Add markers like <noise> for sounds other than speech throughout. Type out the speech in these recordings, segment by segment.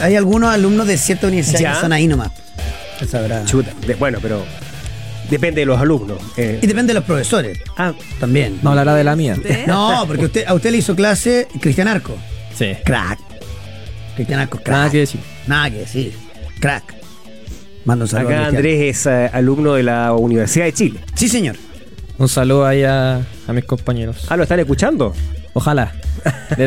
hay algunos alumnos de cierta universidad Ya. que son ahí nomás. Sabrá. Chuta. de- bueno, pero depende de los alumnos. eh. Y depende de los profesores ah, también. No hablará de la mía. <laughs> No, porque usted, a usted le hizo clase Cristian Arco. Sí. Crack. Cristian Arco, crack. Nada que decir. Nada que decir. Crack. Mando un saludo acá. Andrés es eh, alumno de la Universidad de Chile. Sí, señor. Un saludo ahí a, a mis compañeros. Ah, ¿lo están escuchando? Ojalá.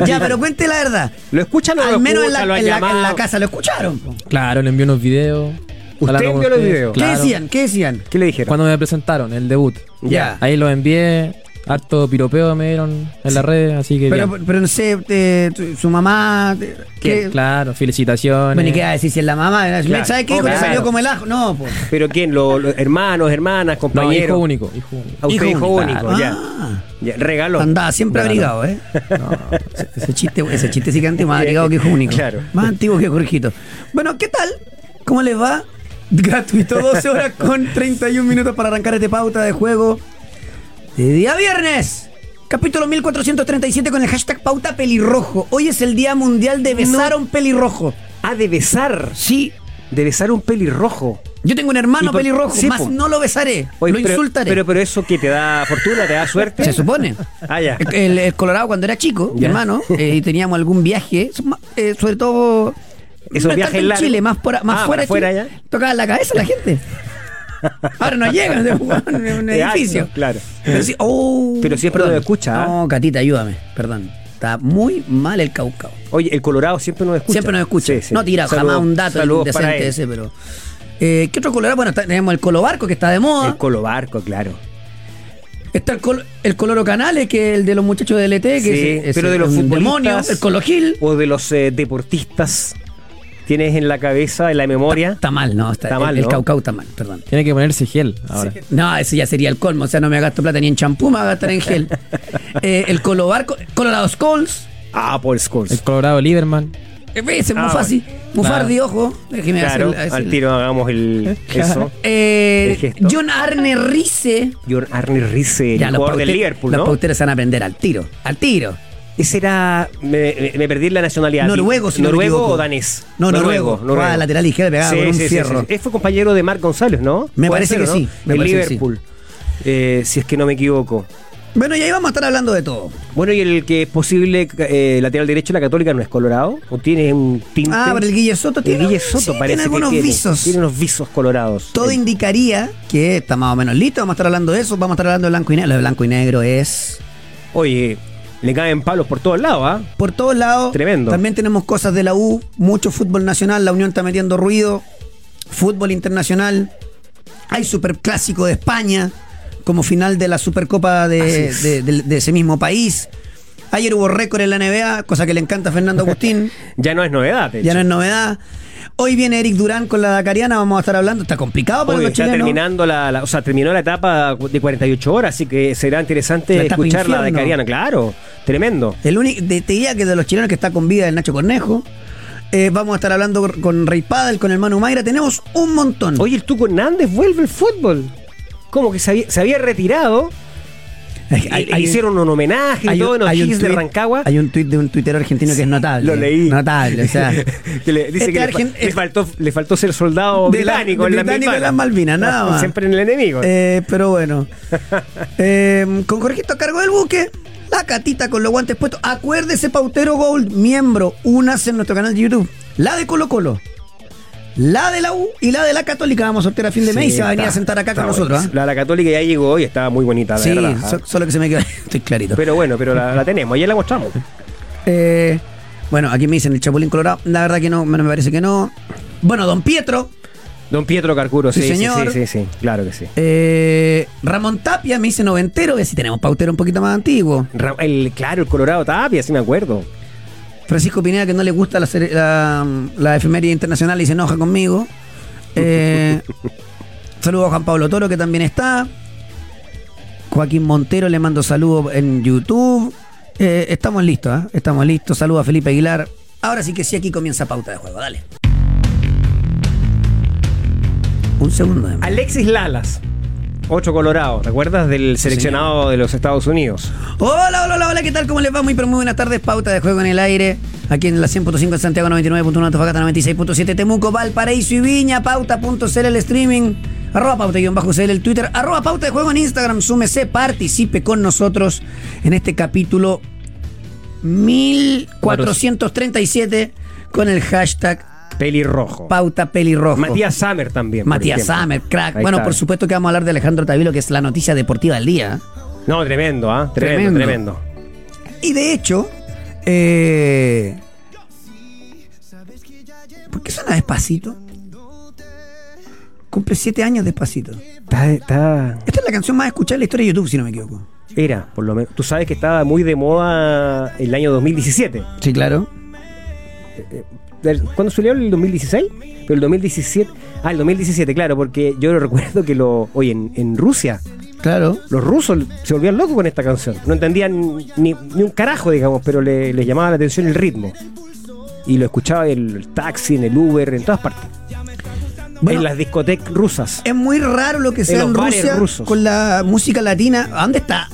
Ya, pero cuente la verdad. ¿Lo escuchan o lo Al menos en la, escuchan? ¿Lo han en la- en la casa lo escucharon. po. Claro, le envié unos videos. ¿Usted envió los ustedes. videos? ¿Qué Claro. decían? ¿Qué decían? ¿Qué le dijeron? Cuando me presentaron, el debut. Ya. Ahí los envié. Harto piropeo me dieron en las redes, así que. Pero, bien. pero no sé, tu- su mamá. ¿qué? Claro, felicitaciones. Bueno, ¿y qué va a decir si es la mamá? Claro. ¿Sabes qué? Oh, Hijo, le claro. salió como el ajo. No, pues. ¿Pero quién? ¿Lo- los hermanos, hermanas, No, compañeros? hijo único, hijo único. A usted Hijo hijo único. ya. Ah. Ya, Regalo. Andaba siempre abrigado, ¿eh? <laughs> No, ese, ese chiste, ese chiste sí que antiguo, más abrigado que hijo único. Claro. Más antiguo que Jorgito. Bueno, ¿qué tal? ¿Cómo les va? Gratuito, 12 horas con 31 minutos para arrancar este pauta de juego de día viernes. Capítulo 1437 con el hashtag pauta pelirrojo. Hoy es el Día Mundial de Besar a un pelirrojo. Ah, de besar. Sí, De besar un pelirrojo. yo tengo un hermano por- pelirrojo, sí, más no lo besaré, Oye, lo pero, insultaré. Pero, pero eso que te da fortuna, te da suerte. Se supone. <laughs> Ah, ya. El, Colorado cuando era chico, mi hermano, <laughs> eh, y teníamos algún viaje, eh, sobre todo Esos no viajes tanto en. Chile, más, por, más Ah, fuera, de para Chile, tocaba la cabeza la <laughs> gente. Ahora no llegan de un <laughs> De edificio. claro. Pero, sí, oh, Pero siempre perdón. escucha, ¿ah? No, Catita, ayúdame, perdón. Está muy mal el caucao. Oye, el Colorado siempre nos escucha. Siempre nos escucha. Sí, sí. No tira Saludos- jamás un dato indecente ese, pero. Eh, ¿Qué otro colorado? Bueno, está- tenemos el colobarco que está de moda. El Colo Barco, claro. Está el, col- el Coloro Canales, que es el de los muchachos del ET, que Sí, es, es pero de los un futbolistas. demonio, el Colo Gil. O de los eh, deportistas. Tienes en la cabeza, en la memoria. Está mal, no, está, Está el- mal, el, ¿no? Caucao está mal, perdón. Tiene que ponerse gel ahora. No, ese ya sería el colmo, o sea, no me gasto plata ni en champú, me voy a gastar en gel. <laughs> Eh, el Colobarco, Colorado Skulls, Ah, Paul El Scholes. Colorado Lieberman. eh, ese es muy Ah, fácil. Mufardi, ojo, déjeme Claro, hacer- hacer- al tiro hagamos el, <laughs> eso. Eh, El gesto. John Arne Rice. John Arne Rice, el Ya, jugador del Liverpool, Los ¿no? pauteros se van a aprender al tiro, al tiro. Ese era. Me, perdí la nacionalidad. Noruego, si no me ¿Noruego equivoco. o danés? No, noruego. Jugaba lateral izquierda, pegaba con un fierro. Él fue compañero de Marc González, ¿no? Me parece ser, que ¿no? sí, me en sí. Liverpool. Eh, si es que no me equivoco. Bueno, y ahí vamos a estar hablando de todo. Bueno, y el que es posible eh, lateral derecho de la Católica no es Colorado. ¿O tiene un tinte? Ah, pero el Guille Soto El tiene, Guille Soto sí, parece tiene algunos que tiene, visos. Tiene unos visos colorados. Todo El- indicaría que está más o menos listo. Vamos a estar hablando de eso. Vamos a estar hablando de blanco y negro. Lo de blanco y negro es Oye, le caen palos por todos lados, ¿ah? por todos lados. Tremendo. También tenemos cosas de la U, mucho fútbol nacional. La Unión está metiendo ruido. Fútbol internacional. Hay superclásico de España como final de la Supercopa de, es. de- de- de ese mismo país. Ayer hubo récord en la NBA, cosa que le encanta a Fernando Agustín. <laughs> Ya no es novedad. de ya hecho. no es novedad. Hoy viene Eric Durán con la Dakariana, vamos a estar hablando. Está complicado para Oye, los está chilenos. terminando la, la- o sea, terminó la etapa de 48 horas, así que será interesante La escuchar la. Cariana, claro, tremendo. El único, de- te diría que de los chilenos que está con vida el Nacho Cornejo. Eh, vamos a estar hablando con Rey Padel, con el Manu Mayra. Tenemos un montón. Oye, el Tuco Hernández vuelve al fútbol. Como que se había, se había retirado, Hay- hicieron un homenaje y todo en hay un Hits de Rancagua. Hay un tuit de un tuitero argentino que es notable. Lo leí. Notable, o sea. <laughs> que le, dice este que le, fa- argen- le faltó, le faltó ser soldado De la- británico, de en, británico en las Malvinas. Malvinas, <laughs> nada más. Siempre en el enemigo. Eh, pero bueno. <laughs> Eh, con Jorgito a cargo del buque. La catita con los guantes puestos. Acuérdese, Pautero Gold, miembro, unas en nuestro canal de YouTube. La de Colo Colo. La de la U y la de la Católica. Vamos a sortear a fin de mes y se va a venir a sentar acá con nosotros. bueno. ¿ah? La, la católica ya llegó y estaba muy bonita, la Sí, verdad. so- solo que se me queda. <laughs> Estoy clarito. Pero bueno, pero la, la tenemos, ya la mostramos. Eh, bueno, aquí me dicen el Chapulín Colorado. La verdad que no, me parece que no. Bueno, Don Pietro. Don Pietro Carcuro, Sí, sí, sí, señor. sí, sí, sí, claro que sí. Eh, Ramón Tapia me dice noventero. Que si tenemos pautero un poquito más antiguo. El, claro, el Colorado Tapia, sí me acuerdo. Francisco Pineda, que no le gusta la, la, la efeméride internacional y se enoja conmigo. Eh, <laughs> saludos a Juan Pablo Toro, que también está. Joaquín Montero, le mando saludos en YouTube. Eh, estamos listos, ¿ah? Estamos listos. Saludos a Felipe Aguilar. Ahora sí que sí, aquí comienza pauta de juego. Dale. Un segundo. de- Alexis Lalas Otro Colorado, ¿te acuerdas del seleccionado de los Estados Unidos? Hola, hola, hola, hola, ¿qué tal? ¿Cómo les va? Muy, pero muy buenas tardes. Pauta de juego en el aire. Aquí en la 100.5 en Santiago, 99.1 Antofagasta, 96.7 Temuco, Valparaíso y Viña. Pauta.cl el streaming. Arroba pauta-cl el Twitter. Arroba pauta de juego en Instagram. Súmese, participe con nosotros en este capítulo 1437 con el hashtag Pelirrojo. pauta pelirrojo. Matías Sammer también. Matías. Samer, crack. Ahí bueno, está. por supuesto que vamos a hablar de Alejandro Tavilo, que es la noticia deportiva del día. No, tremendo, ¿ah? Tremendo, tremendo. Y de hecho, eh, ¿por qué suena despacito? Cumple siete años despacito. Está, está- Esta es la canción más escuchada en la historia de YouTube, si no me equivoco. Era, por lo menos. Tú sabes que estaba muy de moda el año 2017. Sí, claro. ¿Cuándo salió el 2016? Pero el 2017. Ah, el 2017, claro, porque yo recuerdo que lo. Oye, en, en Rusia, Claro. los rusos se volvían locos con esta canción. No entendían ni, ni un carajo, digamos, pero le- les llamaba la atención el ritmo. Y lo escuchaba en el taxi, en el Uber, en todas partes. Bueno, en las discotecas rusas. es muy raro lo que sea en bares Rusia rusos. con la música latina. ¿A dónde está?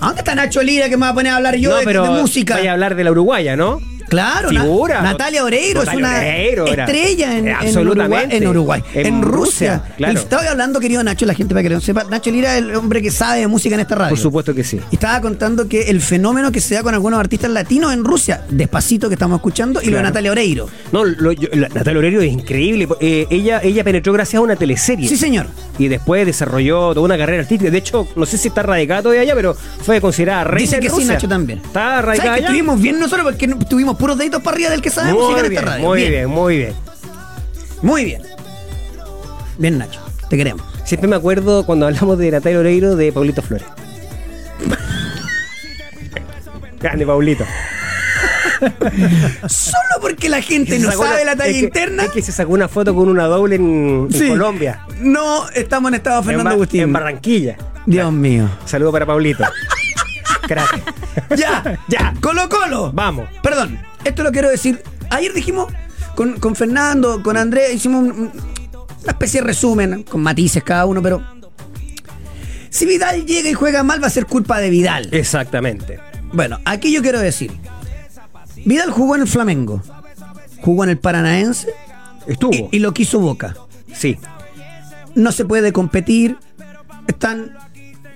¿A dónde está Nacho Lira que me va a poner a hablar yo no, de, pero de música? Vaya a hablar de la uruguaya, ¿no? Claro, na-. Natalia Oreiro es una Oreiro estrella en, en Uruguay, en Uruguay. En, En Rusia. Rusia, claro. Estaba hablando, querido Nacho, la gente para que no sepa. Nacho Lira es el hombre que sabe de música en esta radio. Por supuesto que sí. Y estaba contando que el fenómeno que se da con algunos artistas latinos en Rusia, despacito que estamos escuchando, y lo de Claro. Natalia Oreiro. No, lo- yo- la- Natalia Oreiro es increíble. Eh, ella, ella penetró gracias a una teleserie. Sí, señor. Y después desarrolló toda una carrera artística. De hecho, no sé si está radicada todavía allá, pero fue considerada reina Dice que sí. Nacho también. Está ¿Sabes radicada allá. estuvimos bien nosotros porque tuvimos puros deditos para arriba del que sabe música en Muy esta bien, radio? muy bien, muy bien. Muy bien. Bien, Nacho. Te queremos. Siempre me acuerdo cuando hablamos de Natalia Oreiro de Paulito Flores. <laughs> Grande Paulito. Solo porque la gente no sabe una- la talla es que- interna. Es que se sacó una foto con una doble en, en. Colombia. No estamos en estado Fernando en, Agustín. en Barranquilla. Dios mío. Saludo para Paulito. <laughs> Crack. <laughs> Ya, Ya. Colo Colo. Vamos. Perdón, esto lo quiero decir. Ayer dijimos con, con Fernando, con Andrés, hicimos un- un- una especie de resumen, con matices cada uno, pero. Si Vidal llega y juega mal, va a ser culpa de Vidal. Exactamente. Bueno, aquí yo quiero decir. Vidal jugó en el Flamengo, jugó en el Paranaense Estuvo. y, y lo quiso Boca. Sí. no se puede competir. Están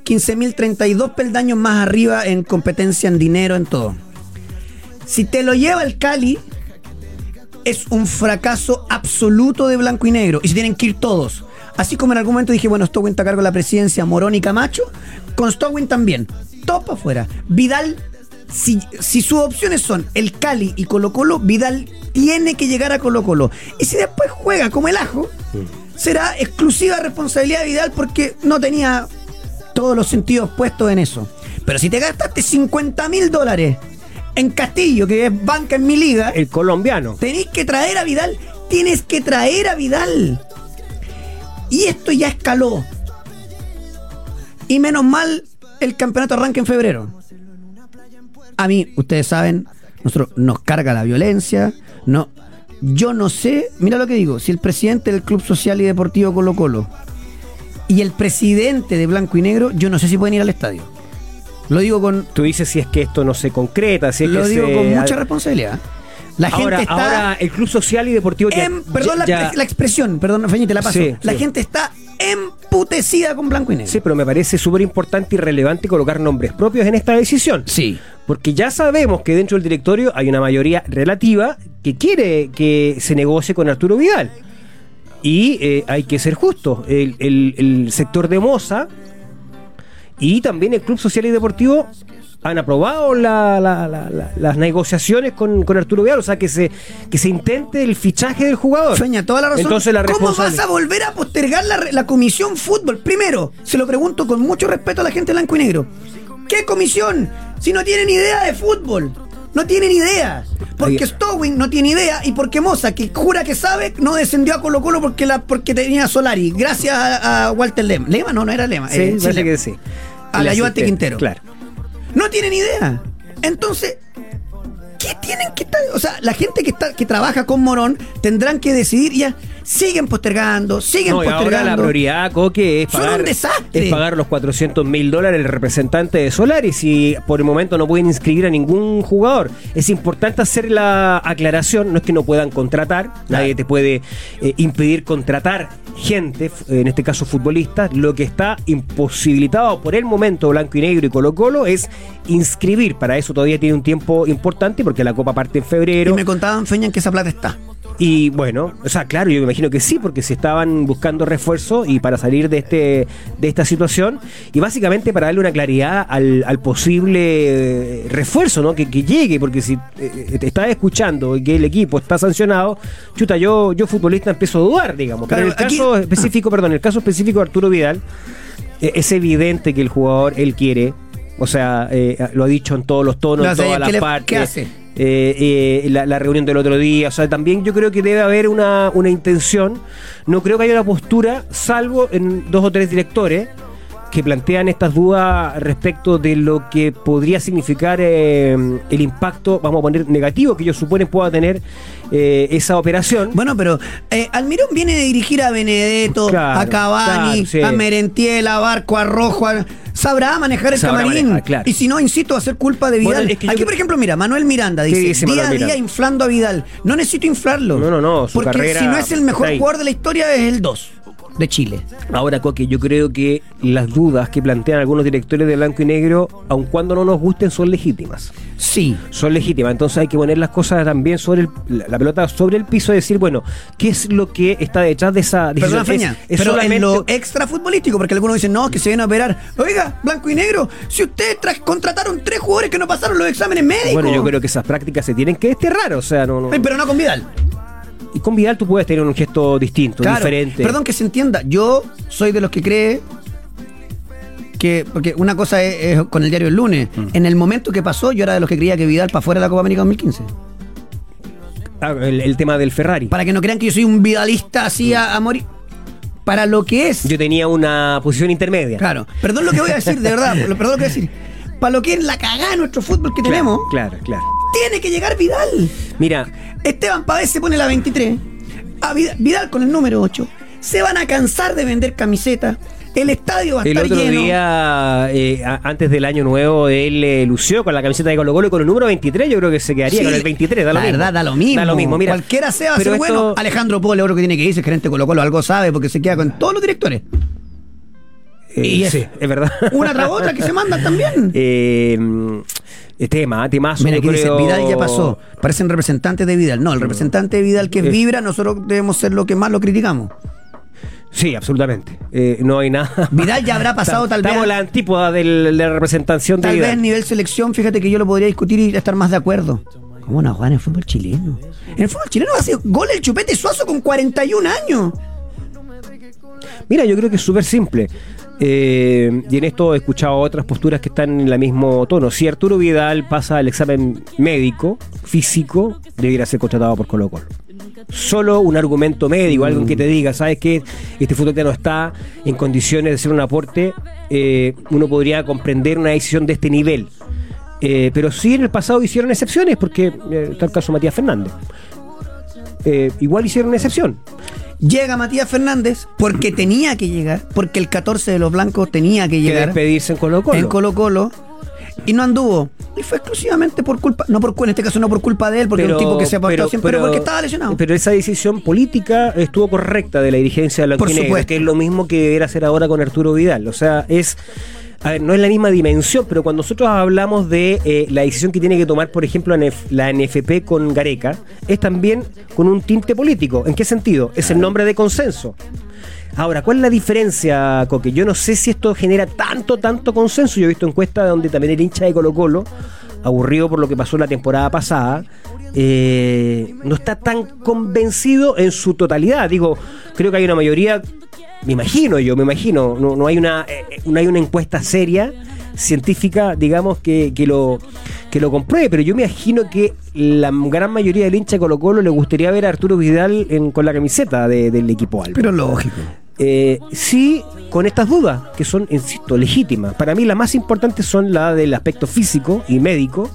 15.032 peldaños más arriba en competencia, en dinero, en todo. Si te lo lleva el Cali, es un fracaso absoluto de blanco y negro. Y se tienen que ir todos. Así como en algún momento dije, bueno, Stowin está a cargo de la presidencia, Morón y Camacho, con Stowin también. Para afuera. Vidal, si, si sus opciones son el Cali y Colo Colo, Vidal tiene que llegar a Colo Colo. Y si después juega como el ajo, será exclusiva responsabilidad de Vidal porque no tenía todos los sentidos puestos en eso. Pero si te gastaste 50 mil dólares en Castillo, que es banca en mi liga, El colombiano. tenéis que traer a Vidal. Tienes que traer a Vidal. Y esto ya escaló. Y menos mal, el campeonato arranca en febrero. A mí, ustedes saben, nosotros nos carga la violencia. No, yo no sé, mira lo que digo, si el presidente del Club Social y Deportivo Colo Colo y el presidente de Blanco y Negro, yo no sé si pueden ir al estadio. Lo digo con, Tú dices si es que esto no se concreta, si es lo que digo se- con mucha responsabilidad. La ahora, gente está ahora el Club Social y Deportivo ya- Em- perdón la, ya- la expresión, perdón, Feñi, te la paso. Sí, la sí. gente está emputecida con blanco y negro. Sí, pero me parece súper importante y relevante colocar nombres propios en esta decisión. Sí. Porque ya sabemos que dentro del directorio hay una mayoría relativa que quiere que se negocie con Arturo Vidal. Y eh, hay que ser justos. El, el- el sector de Moza y también el Club Social y Deportivo han aprobado la- la- la- la- las negociaciones con, con Arturo Vidal. O sea, que se, que se intente el fichaje del jugador. Feña, toda la razón. Entonces la ¿Cómo vas a volver a postergar la, la comisión fútbol? Primero, se lo pregunto con mucho respeto a la gente blanco y negro. ¿Qué comisión? Si no tienen idea de fútbol. No tienen idea. Porque. Stowing no tiene idea y porque Moza, que jura que sabe, no descendió a Colo Colo porque, la, porque tenía Solari. Gracias a, a Walter Lema. ¿Lema? No, no era Lema. Sí, eh, parece Lema. que sí. Al ayudante Quintero. Claro. No tienen idea. Entonces, ¿qué tienen que estar? O sea, la gente que está, que trabaja con Morón tendrán que decidir ya siguen postergando, siguen No, y ahora postergando. la prioridad, Coque, es Son pagar, un desastre. es pagar los 400 mil dólares el representante de Solaris y por el momento no pueden inscribir a ningún jugador. Es importante hacer la aclaración, no es que no puedan contratar, nadie te puede eh, impedir contratar gente, en este caso futbolistas, lo que está imposibilitado por el momento Blanco y Negro y Colo Colo es inscribir, para eso todavía tiene un tiempo importante porque la Copa parte en Y febrero. me contaban, Feña, en que esa plata está. Y bueno, o sea, claro, yo me imagino que sí, porque se estaban buscando refuerzo y para salir de este de esta situación y básicamente para darle una claridad al, al posible refuerzo, ¿no? Que, que llegue, porque si eh, te estás escuchando y que el equipo está sancionado, chuta, yo yo futbolista empiezo a dudar, digamos. Pero en el aquí- caso específico, perdón, en el caso específico de Arturo Vidal, eh, es evidente que el jugador él quiere, o sea, eh, lo ha dicho en todos los tonos, No, en todas ¿qué las partes. qué hace? Eh, eh, la, la reunión del otro día. O sea, también yo creo que debe haber una, una intención. No creo que haya una postura, salvo en dos o tres directores que plantean estas dudas respecto de lo que podría significar eh, el impacto, vamos a poner negativo, que ellos suponen pueda tener eh, esa operación. Bueno, pero eh, Almirón viene de dirigir a Benedetto, Claro, a Cavani, claro, sí. a Merentiel, a Barco, a Rojo. a- Sabrá manejar el Sabrá camarín. manejar, claro. Y si no, insisto, a ser culpa de Bueno, Vidal. es que yo Aquí, por ejemplo, mira, Manuel Miranda ¿Qué dice, día a día inflando a Vidal. No necesito inflarlo. No, no, no, su Porque si no es el mejor jugador de la historia, es el 2 de Chile. Ahora, Coque, yo creo que las dudas que plantean algunos directores de blanco y negro, aun cuando no nos gusten, son legítimas. Sí. son legítimas. Entonces hay que poner las cosas también sobre el- la, la pelota sobre el piso y decir, bueno, ¿qué es lo que está detrás de esa Perdona, decisión? Feña, Es- es pero solamente- en lo extra futbolístico, porque algunos dicen, no, que se vienen a operar. Oiga, blanco y negro, si ustedes tra- contrataron tres jugadores que no pasaron los exámenes médicos. bueno, yo creo que esas prácticas se tienen que desterrar, o sea, no, no. Pero no con Vidal. Y con Vidal tú puedes tener un gesto distinto, Claro, diferente. Perdón que se entienda. Yo soy de los que cree que. Porque una cosa es, es con el diario el lunes. Mm. En el momento que pasó, yo era de los que creía que Vidal para fuera de la Copa América 2015. Ah, el, el tema del Ferrari. Para que no crean que yo soy un vidalista así a, a morir. Para lo que es. Yo tenía una posición intermedia. Claro. Perdón lo que voy a decir, de verdad. <laughs> Perdón lo que voy a decir. Para lo que es la cagada de nuestro fútbol que Claro, tenemos, Claro, claro. tiene que llegar Vidal. Mira, Esteban Pavés se pone la 23. A Vidal, Vidal con el número 8. Se van a cansar de vender camisetas. El estadio va a el estar otro lleno. día, eh, antes del año nuevo, él eh, lució con la camiseta de Colo Colo y con el número 23, yo creo que se quedaría Sí, con el 23, da lo la mismo. verdad, da lo mismo. Da lo mismo, mira. Cualquiera sea va a Pero ser bueno. esto- Alejandro Pole, otro que tiene que irse, gerente de Colo Colo, algo sabe porque se queda con todos los directores. Eh, Y es- sí, es verdad. <laughs> Una tras otra que se mandan también. Eh, eh, tema, temazo. Mira, dice, Vidal ya pasó. Parecen representantes de Vidal. No, el representante de Vidal que es Eh. Vibra, nosotros debemos ser lo que más lo criticamos. Sí, absolutamente. Eh, no hay nada. Vidal ya habrá pasado tal vez. Estamos la antípoda de la representación de Tal vez nivel selección, fíjate que yo lo podría discutir y estar más de acuerdo. ¿Cómo no jugar en el fútbol chileno? En el fútbol chileno hace gol el chupete suazo con 41 años. Mira, yo creo que es súper simple. Eh, y en esto he escuchado otras posturas que están en el mismo tono. Si Arturo Vidal pasa el examen médico, físico, debiera ser contratado por Colo Colo. Solo un argumento médico, algo que te diga, ¿sabes qué? Este fútbol ya no está en condiciones de hacer un aporte. eh, uno podría comprender una decisión de este nivel. Eh, pero sí en el pasado hicieron excepciones, porque eh, está el caso de Matías Fernández. Igual hicieron excepción. Llega Matías Fernández porque tenía que llegar, porque el 14 de los blancos tenía que Que llegar despedirse en Colo Colo. en Colo Colo y no anduvo. Y fue exclusivamente por culpa, no por en este caso no por culpa de él, porque es un tipo que se ha portado siempre, pero porque estaba lesionado. Pero esa decisión política estuvo correcta de la dirigencia de la Por Alquinegro, supuesto. que es lo mismo que debería hacer ahora con Arturo Vidal. O sea, es. A ver, no es la misma dimensión, pero cuando nosotros hablamos de eh, la decisión que tiene que tomar, por ejemplo, la NF la NFP con Gareca, es también con un tinte político. ¿En qué sentido? Es el nombre de consenso. Ahora, ¿cuál es la diferencia, Coque? Yo no sé si esto genera tanto, tanto consenso. Yo he visto encuestas donde también el hincha de Colo Colo, aburrido por lo que pasó la temporada pasada, eh, no está tan convencido en su totalidad. Digo, creo que hay una mayoría, me imagino yo, me imagino, no, no hay una eh, no hay una encuesta seria científica, digamos, que, que lo que lo compruebe, pero yo me imagino que la gran mayoría del hincha de Colo Colo le gustaría ver a Arturo Vidal en- con la camiseta de- del equipo Alba. Pero lógico. Eh, sí, con estas dudas, que son, insisto, legítimas. Para mí las más importantes son la del aspecto físico y médico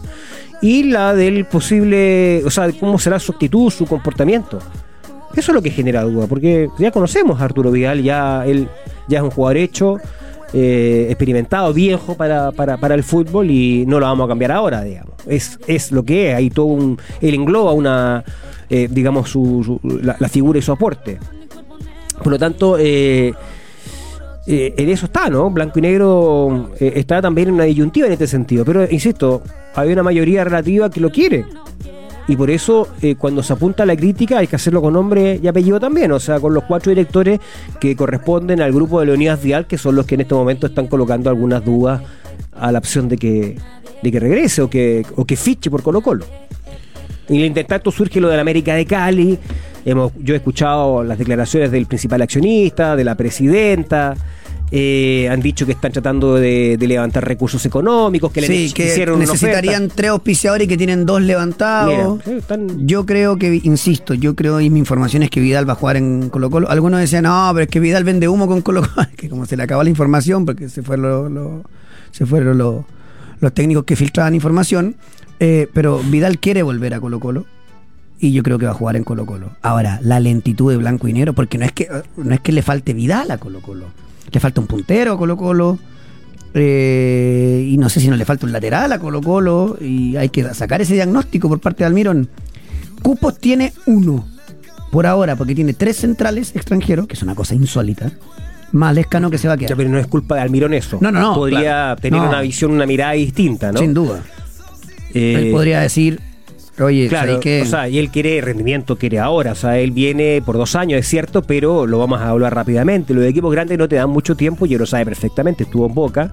y la del posible, o sea, cómo será su actitud, su comportamiento. Eso es lo que genera duda, porque ya conocemos a Arturo Vidal, ya él ya es un jugador hecho, eh, experimentado, viejo para, para, para el fútbol y no lo vamos a cambiar ahora, digamos. Es, es lo que es, hay todo un. Él engloba una, eh, digamos, su, su- la, la figura y su aporte. Por lo tanto, eh, eh, en eso está, ¿no? Blanco y negro está también en una disyuntiva en este sentido. Pero, insisto, hay una mayoría relativa que lo quiere. Y por eso, eh, cuando se apunta la crítica, hay que hacerlo con nombre y apellido también. O sea, con los cuatro directores que corresponden al grupo de Leonidas Vial, que son los que en este momento están colocando algunas dudas a la opción de que, de que regrese o que, o que fiche por Colo Colo. Y el intertanto surge lo de la América de Cali. Hemos, yo he escuchado las declaraciones del principal accionista, de la presidenta. Eh, han dicho que están tratando de, de levantar recursos económicos, que le que hicieron una necesitarían oferta. tres auspiciadores que tienen dos levantados. Mira, sí, están- Yo creo que, insisto, yo creo y mi información es que Vidal va a jugar en Colo Colo. Algunos decían, no, pero es que Vidal vende humo con Colo Colo. <laughs> que como se le acabó la información, porque se fueron, lo- lo- se fueron lo- los técnicos que filtraban información, eh, pero Vidal quiere volver a Colo Colo. Y yo creo que va a jugar en Colo Colo. Ahora, la lentitud de blanco y negro, porque no es que, no es que le falte Vidal a Colo Colo. Le falta un puntero a Colo Colo. eh, y no sé si no le falta un lateral a Colo Colo. Y hay que sacar ese diagnóstico por parte de Almirón. Cupos tiene uno. Por ahora, porque tiene tres centrales extranjeros, que es una cosa insólita. Más Lescano que se va a Ya, quedar. pero no es culpa de Almirón eso. No, no, no, Podría claro. tener No. una visión, una mirada distinta, ¿no? Sin duda. Eh, Él podría decir, oye, Claro, ¿sabes qué? o sea, y él quiere rendimiento, quiere ahora. O sea, él viene por dos años, es cierto, pero lo vamos a hablar rápidamente. Los equipos grandes no te dan mucho tiempo y él lo sabe perfectamente. Estuvo en Boca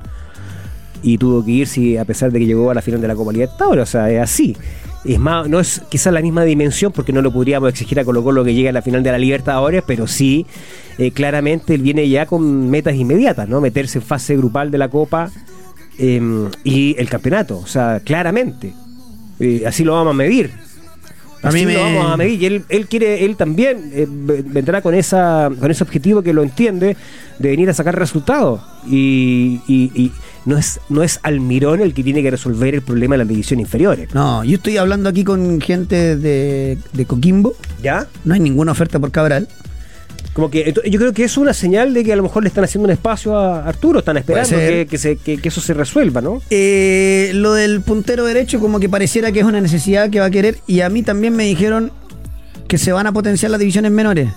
y tuvo que irse a pesar de que llegó a la final de la Copa Libertadores. O sea, es así. Es más, no es quizás la misma dimensión porque no lo podríamos exigir a Colo Colo que llegue a la final de la Libertadores, pero sí, eh, claramente él viene ya con metas inmediatas, ¿no? Meterse en fase grupal de la Copa eh, y el campeonato. O sea, claramente. Eh, así lo vamos a medir. A Así mí me- lo vamos a medir. Y él, él quiere, él también eh, vendrá con esa, con ese objetivo que lo entiende de venir a sacar resultados. Y, y- y no es, no es Almirón el que tiene que resolver el problema de las divisiones inferiores. No, yo estoy hablando aquí con gente de, de Coquimbo. ¿Ya? No hay ninguna oferta por Cabral. Como que yo creo que es una señal de que a lo mejor le están haciendo un espacio a Arturo, están esperando ser. que, que se- que- que eso se resuelva, ¿no? Eh, lo del puntero derecho como que pareciera que es una necesidad que va a querer y a mí también me dijeron que se van a potenciar las divisiones menores.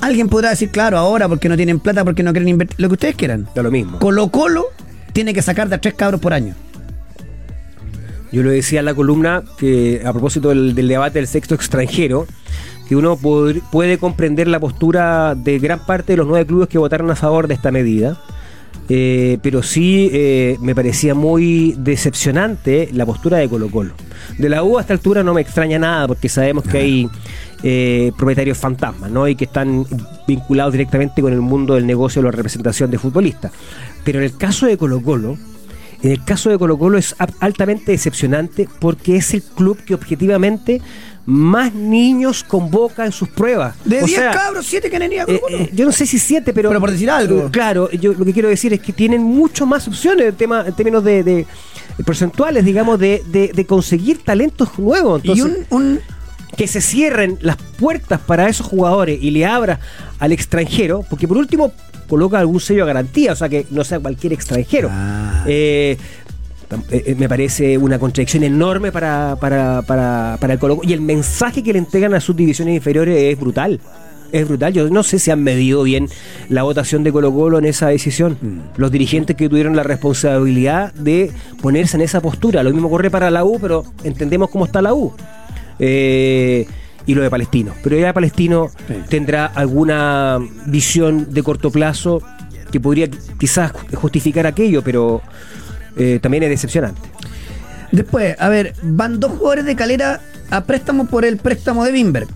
Alguien podrá decir, claro, ahora porque no tienen plata, porque no quieren invertir, lo que ustedes quieran. Da lo mismo. Colo Colo tiene que sacar de a tres cabros por año. Yo lo decía en la columna que a propósito del, del debate del sexto extranjero, que uno puede comprender la postura de gran parte de los nueve clubes que votaron a favor de esta medida. Eh, pero sí eh, me parecía muy decepcionante la postura de Colo Colo. De la U a esta altura no me extraña nada porque sabemos que hay eh, propietarios fantasmas ¿no? y que están vinculados directamente con el mundo del negocio de la representación de futbolistas. Pero en el caso de Colo Colo, en el caso de Colo Colo es altamente decepcionante porque es el club que objetivamente más niños convoca en sus pruebas. De O 10 sea, cabros, 7 que han ido a eh, eh, yo no sé si siete, pero. Pero por decir algo. Claro, yo lo que quiero decir es que tienen mucho más opciones en, tema, en términos de, de- porcentuales, digamos, de, de- de conseguir talentos nuevos. y un, un- que se cierren las puertas para esos jugadores y le abra al extranjero, porque por último coloca algún sello de garantía, o sea que no sea cualquier extranjero. Ah. Eh, eh, eh, me parece una contradicción enorme para, para, para, para el Colo Colo. Y el mensaje que le entregan a sus divisiones inferiores es brutal. Es brutal. Yo no sé si han medido bien la votación de Colo Colo en esa decisión. Los dirigentes que tuvieron la responsabilidad de ponerse en esa postura. Lo mismo corre para la U, pero entendemos cómo está la U. Eh, y lo de Palestino. Pero ya Palestino Sí. tendrá alguna visión de corto plazo que podría quizás justificar aquello, pero eh, también es decepcionante. Después, a ver, van dos jugadores de Calera a préstamo por el préstamo de Bimber.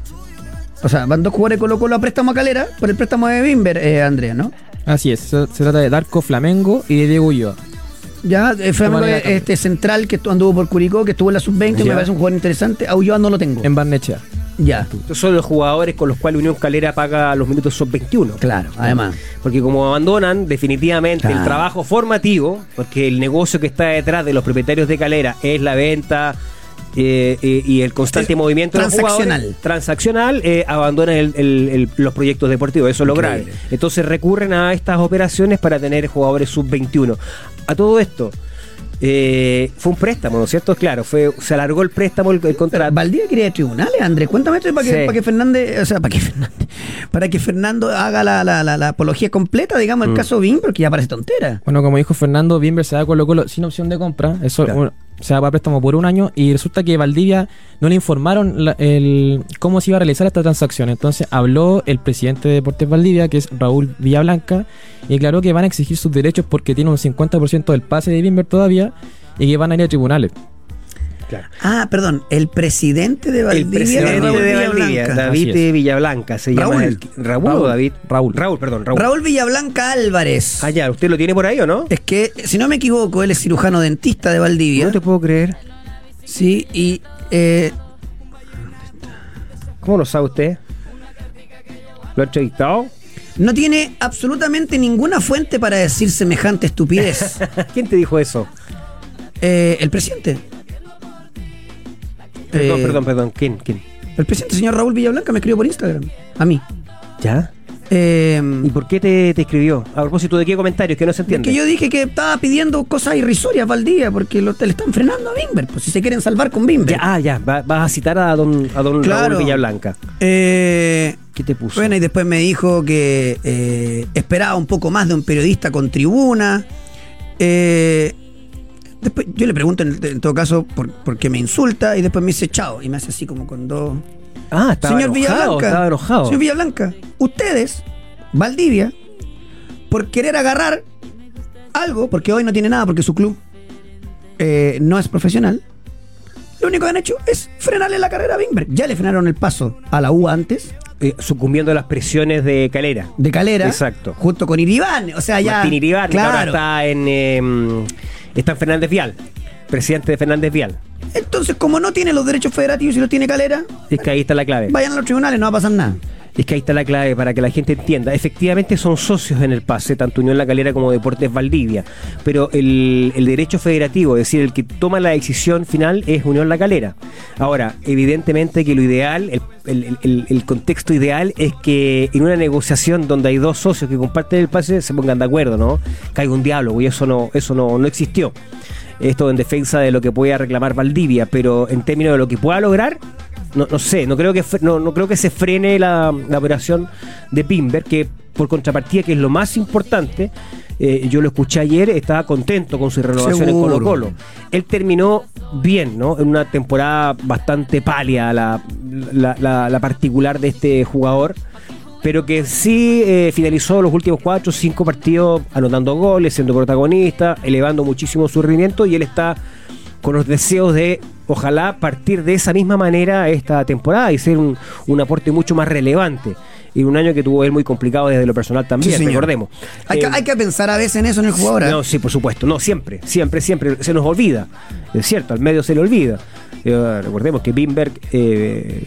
O sea, van dos jugadores de Colo Colo a préstamo a Calera por el préstamo de Bimber, eh, Andrea, ¿no? Así es, se, se trata de Darko Flamengo y de Diego Ulloa. Ya, eh, Flamengo, este central que anduvo por Curicó, que estuvo en la sub-20, me parece un jugador interesante. A Ulloa no lo tengo. En Barnechea. Ya, Estos son los jugadores con los cuales Unión Calera paga los minutos sub 21. claro, además. Porque como abandonan definitivamente el trabajo formativo, porque el negocio que está detrás de los propietarios de Calera es la venta eh, eh, y el constante movimiento transaccional. transaccional eh, abandonan el- el- el- los proyectos deportivos. Eso es lo grave. Entonces recurren a estas operaciones para tener jugadores sub-21. A todo esto, eh, fue un préstamo, ¿no es cierto? Claro, fue, se alargó el préstamo, el, el contrato. Valdivia quería ir a tribunales, Andrés. Cuéntame esto para que, Sí. para que Fernández, o sea, para que Fernández, para que Fernando haga la, la, la, la apología completa, digamos, el Mm. caso Bing, porque ya parece tontera. Bueno, como dijo Fernando, Bimber se da Colo Colo sin opción de compra. Eso Claro. un- se da para préstamo por un año y resulta que Valdivia no le informaron la- el, cómo se iba a realizar esta transacción. Entonces habló el presidente de Deportes Valdivia, que es Raúl Villablanca, y declaró que van a exigir sus derechos porque tiene un 50% del pase de Bimber todavía y que van a ir a tribunales. Claro. Ah, perdón, el presidente de El Valdivia. presidente Raúl de Villablanca. Valdivia, David de Villablanca, se llama. Raúl. el- Raúl, Raúl. David. Raúl. Raúl, perdón, Raúl. Raúl Villablanca Álvarez. Ah, ya, ¿usted lo tiene por ahí o no? Es que, si no me equivoco, él es cirujano dentista de Valdivia. No te puedo creer. Sí, y eh, ¿Cómo lo sabe usted? ¿Lo ha entrevistado? no tiene absolutamente ninguna fuente para decir semejante estupidez. <laughs> ¿Quién te dijo eso? Eh, el presidente. Perdón, Eh, perdón, perdón. ¿Quién? ¿Quién? El presidente, señor Raúl Villablanca, me escribió por Instagram. A mí. ¿Ya? Eh, ¿Y por qué te, te escribió? A propósito de qué comentarios que no se es entiende. que yo dije que estaba pidiendo cosas irrisorias Valdivia porque lo, le están frenando a Bimber. Pues si se quieren salvar con Bimber. Ya, ah, ya, va- vas a citar a don, a don Claro. Raúl Villablanca. Eh, ¿Qué te puso? Bueno, y después me dijo que eh, esperaba un poco más de un periodista con tribuna. Eh, después yo le pregunto en, en todo caso por, por qué me insulta y después me dice chao y me hace así como con dos. ah, estaba Señor enojado, Villablanca. estaba. Señor Villablanca, ustedes, Valdivia, por querer agarrar algo, porque hoy no tiene nada, porque su club eh, no es profesional, lo único que han hecho es frenarle la carrera a Bimber. Ya le frenaron el paso a la U antes, Eh, sucumbiendo a las presiones de Calera. de Calera, Exacto. junto con Iribán. O sea, ya. Martín Iribarne, que ahora claro. está en, eh, está en Fernández Vial. Presidente de Fernández Vial. Entonces, como no tiene los derechos federativos y los tiene Calera, Es que ahí está la clave. vayan a los tribunales, no va a pasar nada. Es que ahí está la clave para que la gente entienda. Efectivamente son socios en el pase, tanto Unión La Calera como Deportes Valdivia. Pero el, derecho federativo, es decir, el que toma la decisión final es Unión La Calera. Ahora, evidentemente que lo ideal, el contexto ideal es que en una negociación donde hay dos socios que comparten el pase se pongan de acuerdo, ¿no? Caiga un diálogo y eso no, eso no, no existió. Esto en defensa de lo que pueda reclamar Valdivia, pero en términos de lo que pueda lograr, no, no sé, no creo que no, no creo que se frene la, la operación de Pimber, que por contrapartida, que es lo más importante, eh, yo lo escuché ayer, estaba contento con su renovación Seguro. en Colo Colo. Él terminó bien, ¿no? En una temporada bastante pálida, la, la- la- la particular de este jugador. Pero que sí eh, finalizó los últimos cuatro o cinco partidos anotando goles, siendo protagonista, elevando muchísimo su rendimiento y él está con los deseos de ojalá partir de esa misma manera esta temporada y ser un, un aporte mucho más relevante. Y un año que tuvo él muy complicado desde lo personal también, Sí, recordemos. Hay, que, Eh, hay que pensar a veces en eso en el jugador. no, sí, por supuesto. No, siempre, siempre, siempre. Se nos olvida. Es cierto, al medio se le olvida. Eh, recordemos que Bimberg eh,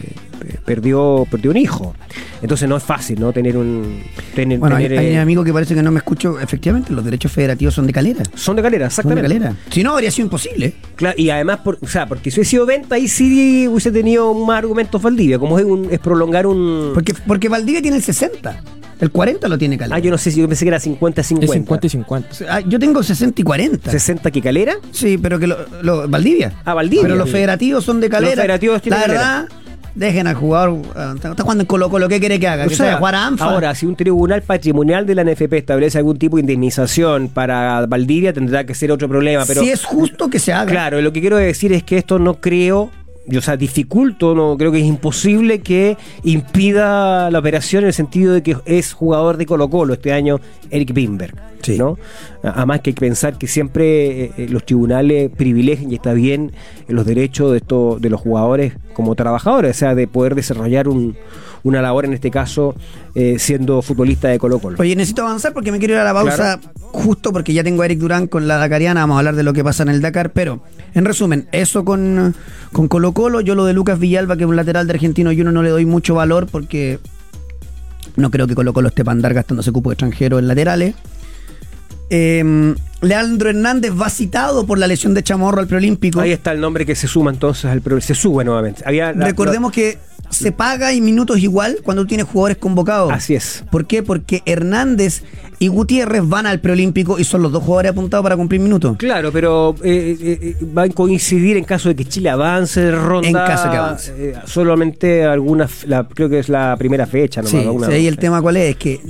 perdió, perdió un hijo. Entonces no es fácil, ¿no? Tener un. Tener, Bueno, hay, tener, hay un amigo que parece que no me escucho. Efectivamente, los derechos federativos son de Calera. son de calera, Son de exactamente. Calera. Si no, habría sido imposible. Cla- y además, por, o sea, porque si hubiese sido venta, ahí sí hubiese tenido más argumentos Valdivia. Como es, un- es prolongar un. Porque, porque Valdivia tiene el 60. El 40 lo tiene Calera. ah, yo no sé si yo pensé que era 50-50. Es 50 y 50. Ah, yo tengo 60 y 40. 60 que calera. Sí, pero que lo, lo- Valdivia. Ah, Valdivia. Pero los federativos son de Calera. Los federativos tienen La Calera. verdad, dejen al jugador. ah, Está jugando en Colo Colo. ¿Qué quiere que haga? O Que sea, sea jugar a ANFA. Ahora, si un tribunal patrimonial de la NFP establece algún tipo de indemnización para Valdivia, tendrá que ser otro problema. Pero si es justo que se haga. Claro, lo que quiero decir es que esto no creo, o sea, dificulto, no creo que es imposible que impida la operación en el sentido de que es jugador de Colo Colo este año Eric Bimberg. Sí. ¿no? Además que hay que pensar que siempre eh, eh, los tribunales privilegian y está bien los derechos de esto, de los jugadores como trabajadores, o sea, de poder desarrollar un- una labor, en este caso, eh, siendo futbolista de Colo Colo. Oye, necesito avanzar porque me quiero ir a la pausa justo porque ya tengo a Eric Durán con la Dakariana. Vamos a hablar de lo que pasa en el Dakar. Pero, en resumen, eso con, con Colo Colo. Yo lo de Lucas Villalba, que es un lateral de Argentino Junior, no le doy mucho valor porque no creo que Colo Colo esté para andar gastándose cupo extranjero en laterales. Eh, Leandro Hernández va citado por la lesión de Chamorro al preolímpico. Ahí está el nombre que se suma entonces al pro- se sube nuevamente. Había la- Recordemos que se paga en minutos igual cuando tú tienes jugadores convocados. Así es. ¿Por qué? Porque Hernández y Gutiérrez van al preolímpico y son los dos jugadores apuntados para cumplir minutos. Claro, pero eh, eh, eh, va a coincidir en caso de que Chile avance de ronda. En caso que avance. eh, solamente algunas, la- creo que es la primera fecha, ¿no? Sí, sí, ahí el tema cuál es, es que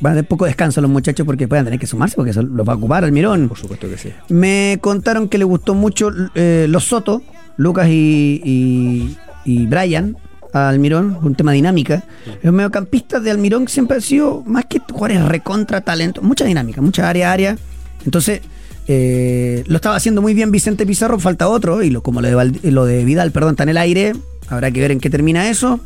van a tener poco descanso los muchachos porque pueden tener que sumarse porque eso los va a ocupar Almirón. Por supuesto que sí. Me contaron que le gustó mucho los Soto, Lucas y, y, y Brian a Almirón, un tema dinámica. Los mediocampistas de Almirón siempre han sido más que jugadores recontra talento, mucha dinámica, mucha área a área. Entonces, eh, lo estaba haciendo muy bien Vicente Pizarro, falta otro, y lo, como lo de, Val- lo de Vidal, perdón, está en el aire, habrá que ver en qué termina eso.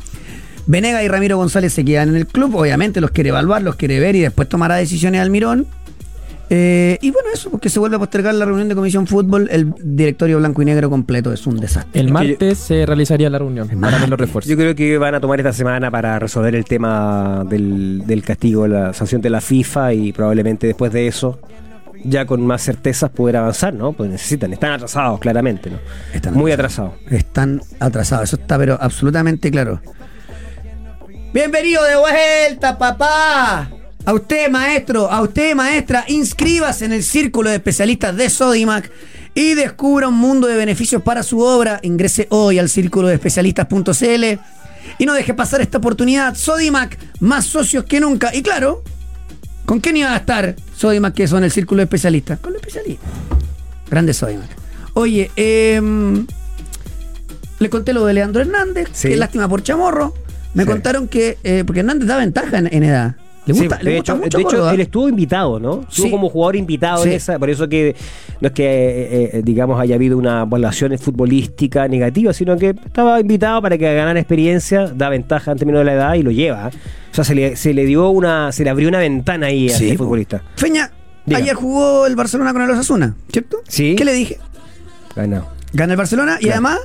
Venega y Ramiro González se quedan en el club, obviamente los quiere evaluar, los quiere ver y después tomará decisiones Almirón. Eh, y bueno, eso, porque se vuelve a postergar la reunión de Comisión Fútbol, el directorio blanco y negro completo es un desastre. El martes se realizaría la reunión para ver los refuerzos. Yo creo que van a tomar esta semana para resolver el tema del, del castigo, la sanción de la FIFA y probablemente después de eso, ya con más certezas, poder avanzar, ¿no? Pues necesitan, están atrasados claramente, ¿no? Están Muy atrasados. Están atrasados, eso está pero absolutamente claro. Bienvenido de vuelta, papá. A usted, maestro, a usted, maestra, inscríbase en el círculo de especialistas de Sodimac y descubra un mundo de beneficios para su obra. Ingrese hoy al círculo de especialistas.cl y no deje pasar esta oportunidad. Sodimac, más socios que nunca. Y claro, ¿con quién iba a estar Sodimac que son el círculo de especialistas? Con los especialistas. Grande Sodimac. Oye, eh, le conté lo de Leandro Hernández, Sí. que lástima por Chamorro. Me Sí. contaron que, eh, porque Hernández da ventaja en, en edad. Le Sí, gusta, le de gusta hecho, mucho de hecho, Córdoba. él estuvo invitado, ¿no? Estuvo Sí. como jugador invitado Sí. en esa, por eso que no es que, eh, eh, digamos, haya habido una evaluación futbolística negativa, sino que estaba invitado para que ganara experiencia, da ventaja en términos de la edad y lo lleva. O sea, se le, se le dio una, se le abrió una ventana ahí a Sí, este po. futbolista. Feña, Diga. ayer jugó el Barcelona con el Osasuna, ¿cierto? Sí. ¿Qué le dije? Ganó. Gana el Barcelona y además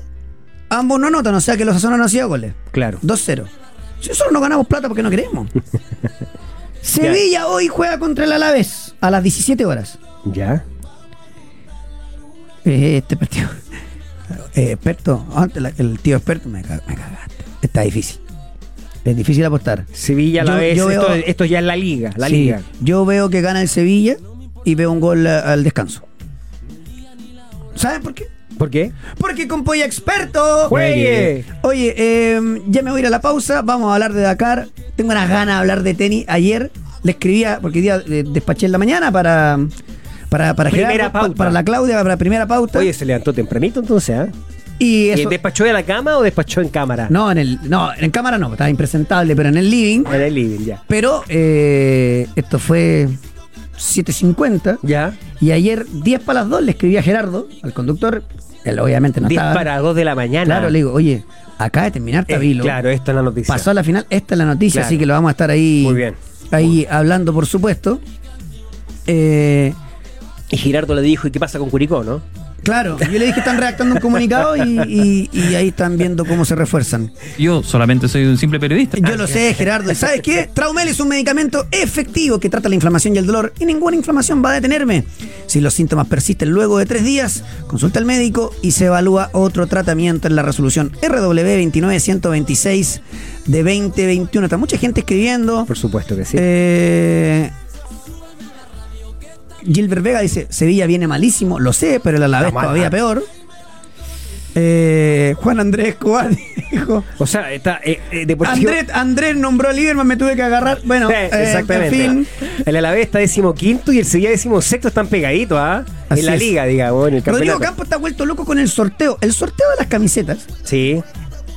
ambos no anotan, o sea que el Osasuna no hacía goles. Claro. 2-0. Si nosotros no ganamos plata porque no queremos. <laughs> Sevilla hoy juega contra el Alavés a las 17 horas. ¿Ya? Eh, Este partido. <laughs> Eh, experto, antes la- el tío experto, me, ca- me cagaste. Está difícil. Es difícil apostar. Sevilla a la vez, esto, ya es la liga, la Sí, liga. Yo veo que gana el Sevilla y veo un gol a- al descanso. ¿Saben por qué? ¿Por qué? Porque con Polla Experto. ¡Juegue! Oye, eh, ya me voy a ir a la pausa. Vamos a hablar de Dakar. Tengo unas ganas de hablar de tenis. Ayer le escribía, porque hoy día eh, despaché en la mañana para. Para, para, Primera Gerardo, pa- pauta. para la Claudia, para la primera pauta. Oye, se levantó tempranito entonces, ¿ah? y ¿Y eso. ¿Despachó de la cama o despachó en cámara? No, en el. No, en cámara no, estaba impresentable, pero en el living. En el living, ya. Pero eh, esto fue 7.50. ¿Ya? Y ayer, 10 para las 2, le escribí a Gerardo, al conductor. Él obviamente no 10 estaba. para 2 de la mañana. Claro, le digo, oye, acaba de terminar Eh, Tabilo. claro, esta es la noticia. Pasó a la final, esta es la noticia, Claro. así que lo vamos a estar ahí. Muy bien. Ahí hablando, por supuesto. Eh, Y Girardo le dijo, ¿y qué pasa con Curicó, no? Claro, yo le dije que están redactando un comunicado y, y- y ahí están viendo cómo se refuerzan. Yo solamente soy un simple periodista. Yo lo sé, Gerardo. ¿Y sabes qué? Traumel es un medicamento efectivo que trata la inflamación y el dolor y ninguna inflamación va a detenerme. Si los síntomas persisten luego de tres días, consulta al médico y se evalúa otro tratamiento en la resolución RW29126 de 2021. Está mucha gente escribiendo. Por supuesto que sí. Eh, Gilbert Vega dice, Sevilla viene malísimo, lo sé, pero el Alavés mal. todavía peor. Eh, Juan Andrés Escobar <laughs> dijo, o sea, está eh, eh, Deportivo... Andrés, Andrés nombró a Lieberman, me tuve que agarrar. Bueno, Sí, eh, exactamente. en fin. El Alavés está decimoquinto y el Sevilla decimosexto están pegaditos, ¿ah? Así En la es. liga, digamos, en el Rodrigo campeonato. Campos está vuelto loco con el sorteo. El sorteo de las camisetas Sí,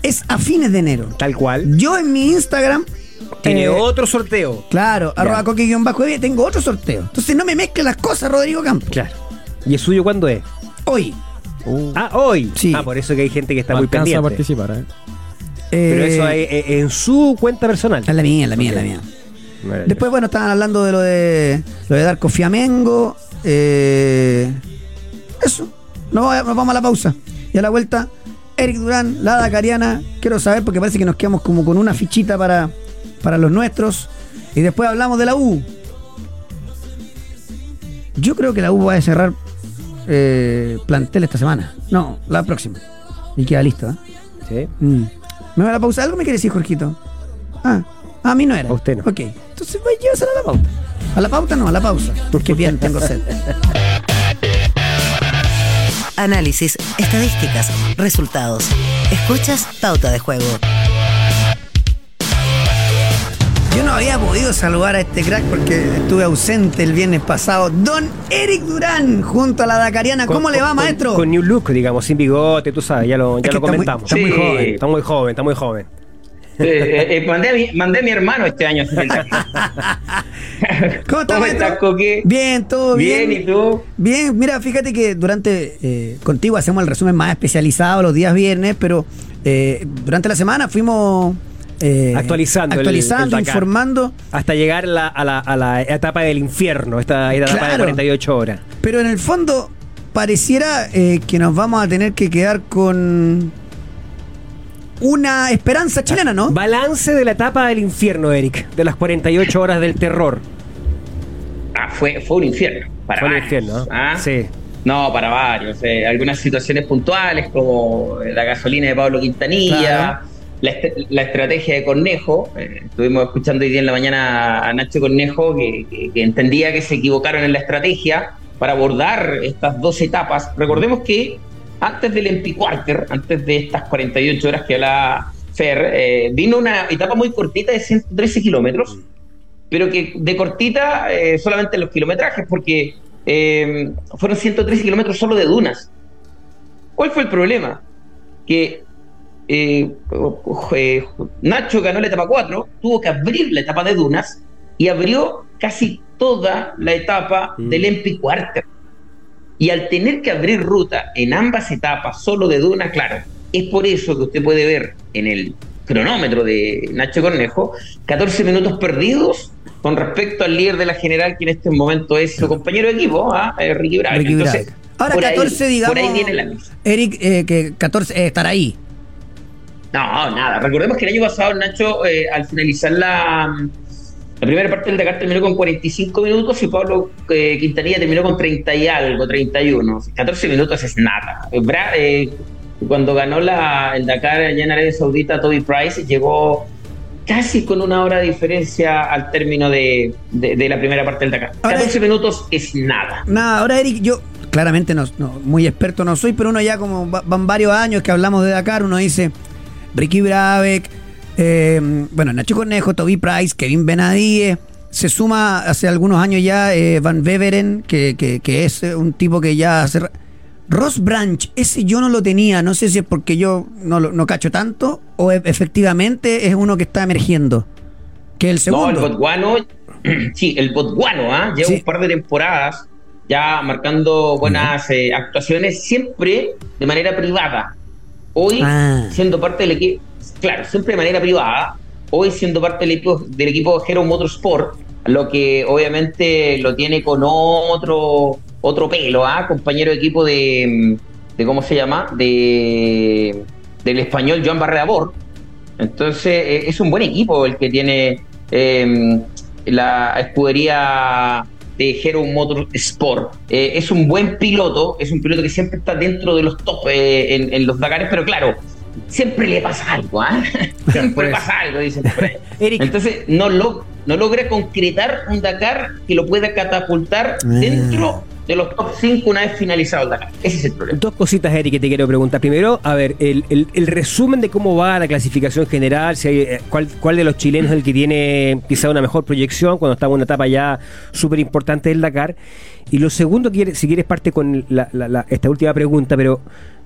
es a fines de enero. tal cual. Yo en mi Instagram. Tiene eh, otro sorteo. Claro, Ya. arroba coque guion bajo de, tengo otro sorteo. Entonces no me mezcle las cosas, Rodrigo Campos. Claro. ¿Y el suyo cuándo es? Hoy. Ah, hoy. Sí. Ah, por eso que hay gente que está No muy a pendiente. participar. ¿eh? Pero eh, eso es eh, en su cuenta personal. Es la mía, es la mía, es la mía. Después, bueno, estaban hablando de lo de lo de Darko Fiamengo. eh, eso. Nos, va- nos vamos a la pausa. Y a la vuelta, Eric Durán, la Dakariana. Quiero saber porque parece que nos quedamos como con una fichita para, para los nuestros. Y después hablamos de la U. Yo creo que la U va a cerrar eh, plantel esta semana. No, la próxima. Y queda listo, ¿eh? ¿Sí? Mm. ¿Me va a la pausa? ¿Algo me quiere decir, Jorgito? Ah, a mí no era. A usted no. Ok. Entonces, voy llévasela a la pauta. A la pauta no, a la pausa. Porque bien, tengo sed. Análisis, estadísticas, resultados. Escuchas Pauta de Juego. Yo no había podido saludar a este crack porque estuve ausente el viernes pasado. Don Eric Durán, junto a la Dacariana. ¿Cómo Con- le va, con- maestro? Con, New Look, digamos, sin bigote, tú sabes, ya lo, ya Es que lo está muy- comentamos. está muy joven. Está muy joven, está muy joven. Eh, eh, mandé, a mi, mandé a mi hermano este año. <laughs> ¿Cómo está, ¿Cómo estás, Coque? Bien, todo bien. Bien, ¿y tú? Bien, mira, fíjate que durante eh, contigo hacemos el resumen más especializado los días viernes, pero eh, durante la semana fuimos eh, Actualizando actualizando, el informando, Hasta llegar la- a, la, a la etapa del infierno, esta, esta etapa de Claro. 48 horas. pero en el fondo pareciera eh, que nos vamos a tener que quedar con una esperanza chilena, ¿no? Balance de la etapa del infierno, Eric, de las 48 horas del terror. Ah, fue, fue un infierno. Para Fue un varios, infierno, ¿no? ¿ah? Sí. No, para varios. eh, algunas situaciones puntuales como la gasolina de Pablo Quintanilla, Claro. La, est- la estrategia de Cornejo. eh, estuvimos escuchando hoy día en la mañana a Nacho Cornejo que, entendía que se equivocaron en la estrategia para abordar estas dos etapas. Recordemos que antes del Empi Quarter, antes de estas 48 horas que hablaba Fer, eh, vino una etapa muy cortita de 113 kilómetros pero que de cortita eh, solamente los kilometrajes, porque eh, fueron 113 kilómetros solo de dunas. ¿Cuál fue el problema? Que eh, eh, Nacho ganó la etapa 4, tuvo que abrir la etapa de dunas y abrió casi toda la etapa Mm. del Empi Quarter. Y al tener que abrir ruta en ambas etapas solo de dunas, claro, es por eso que usted puede ver en el cronómetro de Nacho Cornejo 14 minutos perdidos con respecto al líder de la general, que en este momento es su compañero de equipo, ¿ah? Eh, Ricky Braga. Entonces. Ahora por ahí- 14, digamos. Eric, eh, que 14, eh, estar ahí. No, nada. Recordemos que el año pasado Nacho, eh, al finalizar la, la primera parte del Dakar, terminó con 45 minutos y Pablo eh, Quintanilla terminó con 30 y algo, 31. 14 minutos es nada. Eh, Bra- eh, cuando ganó la, el Dakar allá en Arabia Saudita, Toby Price llegó casi con una hora de diferencia al término de, de- de la primera parte del Dakar. Ahora- 14 minutos es nada. Nada, ahora Eric, yo claramente no, no, muy experto no soy, pero uno ya como va- van varios años que hablamos de Dakar, uno dice Ricky Brabeck, eh, bueno, Nacho Cornejo, Toby Price, Kevin Benadie, se suma hace algunos años ya eh, Van Beveren, que, que- que es eh, un tipo que ya hace... Ross Branch, ese yo no lo tenía, no sé si es porque yo no, lo- no cacho tanto o e- efectivamente es uno que está emergiendo, que el No, el segundo. Botswano, <clears throat> sí, el Botswano, ¿ah? lleva Sí. un par de temporadas ya marcando buenas eh, actuaciones, siempre de manera privada. Hoy, Ah. siendo parte del equipo, claro, siempre de manera privada, hoy siendo parte del equipo, del equipo Hero Motorsport, lo que obviamente lo tiene con otro otro pelo, ¿ah? compañero de equipo de, de ¿cómo se llama? De del español Joan Barrea Bor. Entonces, eh, es un buen equipo el que tiene eh, la escudería de Hero Motorsport. Eh, es un buen piloto, es un piloto que siempre está dentro de los top eh, en, en los Dakares, pero claro, siempre le pasa algo, ¿ah? <laughs> siempre pues. pasa algo, dicen. <laughs> Entonces, no, lo, no logra concretar un Dakar que lo pueda catapultar Ah. dentro de los top 5 una vez finalizado el Dakar. Ese es el problema. Dos cositas, Eric, que te quiero preguntar. Primero, a ver, el, el- el resumen de cómo va la clasificación general, si hay, eh, cuál, cuál de los chilenos es el que tiene quizá una mejor proyección cuando estamos en una etapa ya súper importante del Dakar. Y lo segundo, si quieres parte con la- la- la- esta última pregunta, pero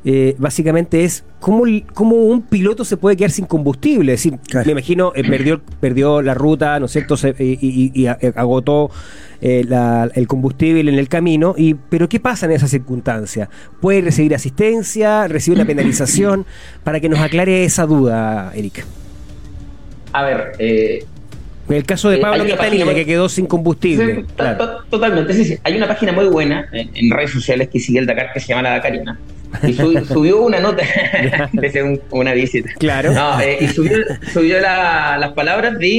eh, básicamente es ¿cómo, el- cómo un piloto se puede quedar sin combustible. Es decir, Claro. me imagino, eh, perdió, perdió la ruta, ¿no es cierto? Se- y, y- y a- agotó eh, la- el combustible en el camino. Y, pero ¿qué pasa en esa circunstancia? ¿Puede recibir asistencia? ¿Recibe una penalización? <clears throat> Para que nos aclare esa duda, Erika. A ver, eh, En el caso de Eh, Pablo página que quedó sin combustible. Sí, to- claro. to- Totalmente, sí, sí. Hay una página muy buena en, en redes sociales que sigue el Dakar que se llama La Dakarina. Y su- <laughs> subió una nota, <laughs> desde un- una visita. Claro. No, eh, y subió, subió la- las palabras de,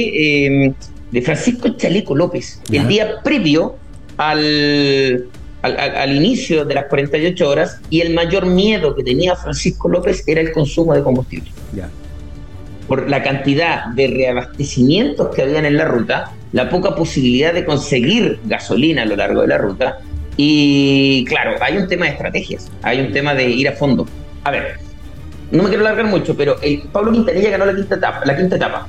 eh, de Francisco Chaleco López, el día previo al, al, inicio de las 48 horas y el mayor miedo que tenía Francisco López era el consumo de combustible. Ya. Por la cantidad de reabastecimientos que habían en la ruta, la poca posibilidad de conseguir gasolina a lo largo de la ruta. Y claro, hay un tema de estrategias, hay un tema de ir a fondo. A ver, no me quiero alargar mucho, pero el Pablo Quintanilla ganó la quinta etapa. La quinta etapa.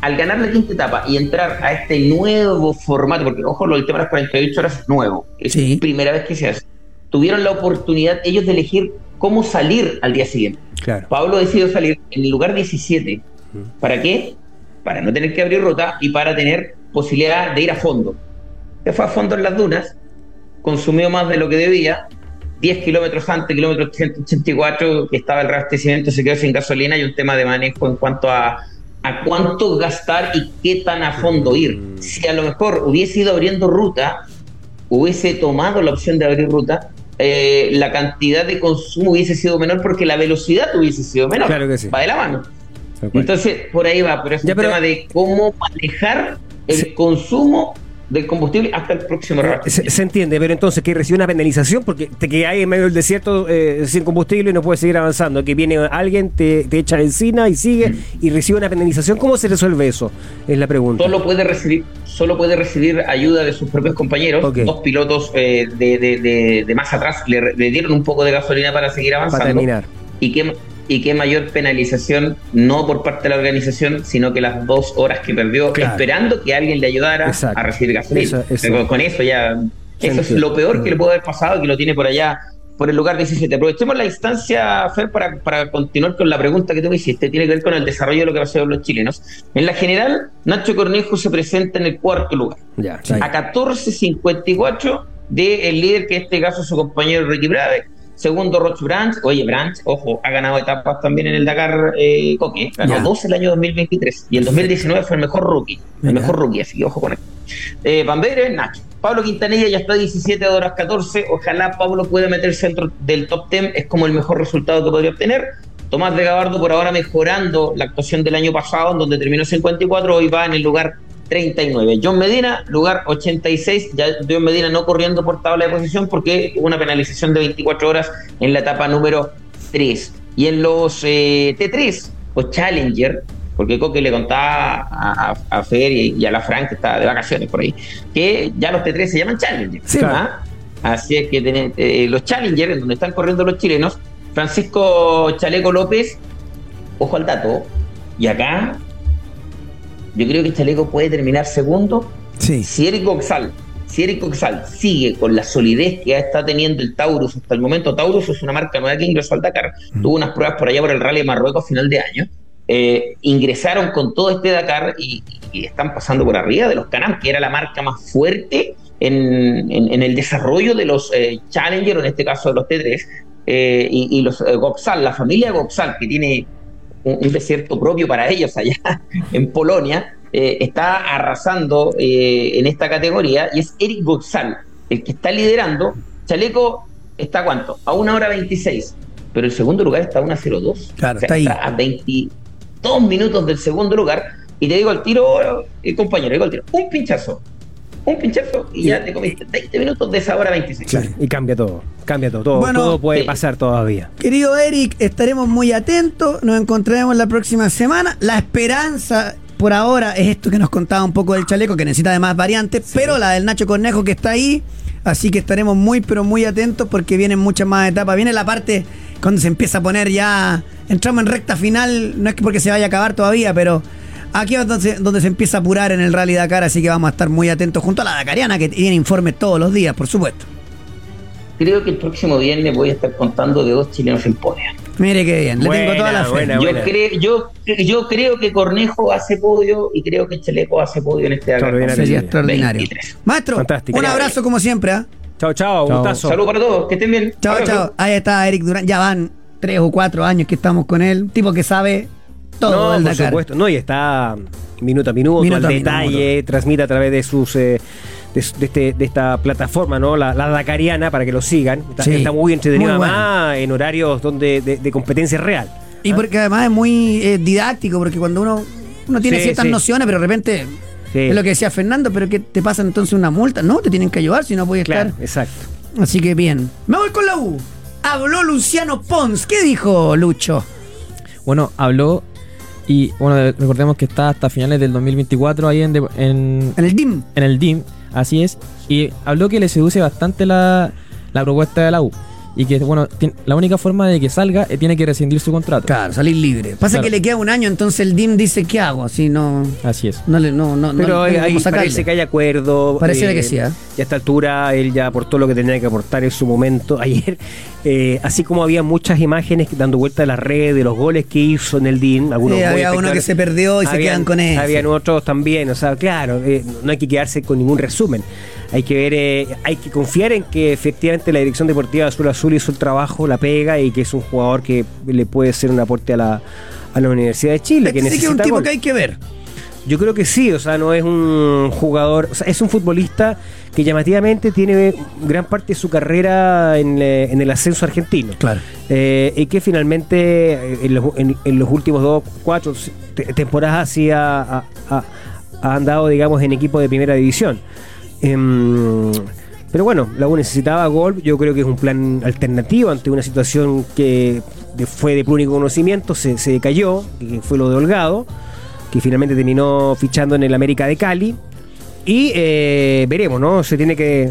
Al ganar la quinta etapa y entrar a este nuevo formato, porque ojo, lo del tema de las 48 horas es nuevo, es Sí. primera vez que se hace, tuvieron la oportunidad ellos de elegir cómo salir al día siguiente. Claro. Pablo decidió salir en el lugar 17. ¿Para qué? Para no tener que abrir ruta y para tener posibilidad de ir a fondo. Se fue a fondo en las dunas, consumió más de lo que debía, 10 kilómetros antes, kilómetro 184, que estaba el reabastecimiento, se quedó sin gasolina y un tema de manejo en cuanto a, a cuánto gastar y qué tan a fondo ir. Si a lo mejor hubiese ido abriendo ruta, hubiese tomado la opción de abrir ruta, eh, la cantidad de consumo hubiese sido menor porque la velocidad hubiese sido menor. Claro que sí. Va de la mano. Entonces, por ahí va, pero es Ya, un pero- tema de cómo manejar el Sí. consumo del combustible hasta el próximo Eh, Se, reabastecimiento. se entiende, pero entonces que recibe una penalización porque te que hay en medio del desierto eh, sin combustible y no puedes seguir avanzando. Que viene alguien, te, te echa encina y sigue y recibe una penalización. ¿Cómo se resuelve eso? Es la pregunta. Solo puede recibir, solo puede recibir ayuda de sus propios compañeros. Ok. Dos pilotos eh, de, de- de- de más atrás le, le dieron un poco de gasolina para seguir para avanzando. terminar. y qué, y qué mayor penalización, no por parte de la organización, sino que las dos horas que perdió Claro. esperando que alguien le ayudara Exacto. a recibir gasolina. Con eso ya, eso es entiende. lo peor que le puede haber pasado, que lo tiene por allá, por el lugar 17. Aprovechemos la instancia, Fer, para, para continuar con la pregunta que tú me hiciste, tiene que ver con el desarrollo de lo que va a ser los chilenos. En la general, Nacho Cornejo se presenta en el cuarto lugar Ya, Sí. a 14.54 del líder, que en este caso es su compañero Ricky Brave. Segundo, Roch Branch. Oye, Branch, ojo, ha ganado etapas también en el Dakar eh, Coque. Ganó Ya. dos el año 2023. Y el 2019 fue el mejor rookie. El mejor rookie, así que ojo con esto. Eh, Bambere, Nacho. Pablo Quintanilla ya está a 17 horas 14. Ojalá Pablo pueda meterse dentro del top 10. Es como el mejor resultado que podría obtener. Tomás de Gabardo por ahora mejorando la actuación del año pasado, en donde terminó 54, hoy va en el lugar 39. John Medina, lugar 86. Ya John Medina no corriendo por tabla de posición porque hubo una penalización de 24 horas en la etapa número 3. Y en los eh, T3 o Challenger, porque Coque le contaba a, a, a Fer y, y a la Frank, que está de vacaciones por ahí, que ya los T3 se llaman Challenger. Sí, ¿ah? Así es que eh, los Challenger, en donde están corriendo los chilenos, Francisco Chaleco López, ojo al dato, y acá yo creo que Chaleco puede terminar segundo Sí. si Eric Goxal, si Eric sigue con la solidez que está teniendo el Taurus hasta el momento, Taurus es una marca nueva que ingresó al Dakar, tuvo unas pruebas por allá por el Rally de Marruecos a final de año, eh, ingresaron con todo este Dakar y, y están pasando por arriba de los Canam, que era la marca más fuerte en, en- en el desarrollo de los eh, Challenger, o en este caso de los T3, eh, y, y los eh, Goxal, la familia Goxal, que tiene un, un desierto propio para ellos allá <laughs> en Polonia, eh, está arrasando eh, en esta categoría y es Eric Goxal, el que está liderando. Chaleco está a cuánto? A una hora 26, pero el segundo lugar está a una 02. Claro, está ahí. a 22 minutos del segundo lugar. Y te digo al tiro, eh, compañero, digo al tiro, un pinchazo, un pinchazo y ya te comiste 20 minutos de esa hora 26. Claro, y cambia todo. Cambia todo. Todo, Bueno, todo puede sí. pasar todavía. Querido Eric, estaremos muy atentos. Nos encontraremos la próxima semana. La esperanza por ahora es esto que nos contaba un poco del chaleco, que necesita de más variantes, pero la del Nacho Cornejo que está ahí. Así que estaremos muy, pero muy atentos porque vienen muchas más etapas. Viene la parte cuando se empieza a poner ya. Entramos en recta final, no es que porque se vaya a acabar todavía, pero aquí es donde se, donde se empieza a apurar en el Rally Dakar. Así que vamos a estar muy atentos junto a la Dakariana, que tiene informes todos los días, por supuesto. Creo que el próximo viernes voy a estar contando de dos chilenos en podio. Mire qué bien, le tengo toda la fe. Buena, Yo, buena. creo, yo, yo creo que Cornejo hace podio y creo que Chaleco hace podio en este. Extraordinario. Sería extraordinario. 23. Maestro, Fantástico. un abrazo como siempre. ¿ah? Chao, chao. Gustazo. Saludos para todos, que estén bien. Chao, chao. Ahí está Eric Durán. Ya van tres o cuatro años que estamos con él. Tipo que sabe todo no, el por Dakar. supuesto. No, y está minuto a minuto, Minuto al a detalle, transmite a través de sus eh, de, este, de esta plataforma, ¿no? La, la Dakariana, para que lo sigan. Está, Sí, está muy entretenido, muy bueno. además, en horarios donde de, de competencia real. Y porque además es muy eh, didáctico, porque cuando uno, uno tiene Sí, ciertas sí. nociones, pero de repente Sí. Es lo que decía Fernando, pero ¿qué te pasa entonces una multa? No, te tienen que ayudar si no puedes Claro, estar. exacto. Así que bien. Me voy con la U. Habló Luciano Pons. ¿Qué dijo Lucho? Bueno, habló y bueno, de- recordemos que está hasta finales del 2024 ahí en, de- en, En el DIM. en el DIM, así es, y habló que le seduce bastante la, la propuesta de la U. Y que, bueno, la única forma de que salga eh, tiene que rescindir su contrato. Claro, salir libre. Pasa Claro. que le queda un año, entonces el DIM dice, ¿qué hago? Así no. Así es. No le, no, no, no Pero ahí sacarle. parece que hay acuerdo. Pareciera que sí, ¿eh? Y a esta altura él ya aportó lo que tenía que aportar en su momento <laughs> ayer. Eh, así como había muchas imágenes dando vuelta a las redes de los goles que hizo en el DIN. Algunos había uno que se perdió y se quedan con eso. Habían otros también. O sea, claro, eh, no hay que quedarse con ningún resumen. Hay que ver, eh, hay que confiar en que efectivamente la dirección deportiva de Azul Azul hizo el trabajo, la pega y que es un jugador que le puede ser un aporte a la, a la Universidad de Chile. Que Este que es un tipo gol. que hay que ver. Yo creo que sí, o sea, no es un jugador, o sea, es un futbolista que llamativamente tiene gran parte de su carrera en, eh, en el ascenso argentino. Claro. Eh, y que finalmente eh, en los, en- en los últimos dos, cuatro te- temporadas sí ha- ha andado, digamos, en equipo de primera división. Em, pero bueno, la U necesitaba gol. Yo creo que es un plan alternativo ante una situación que fue de único conocimiento, se, se cayó, que fue lo de Holgado, que finalmente terminó fichando en el América de Cali. Y eh, veremos, ¿no? Se tiene que.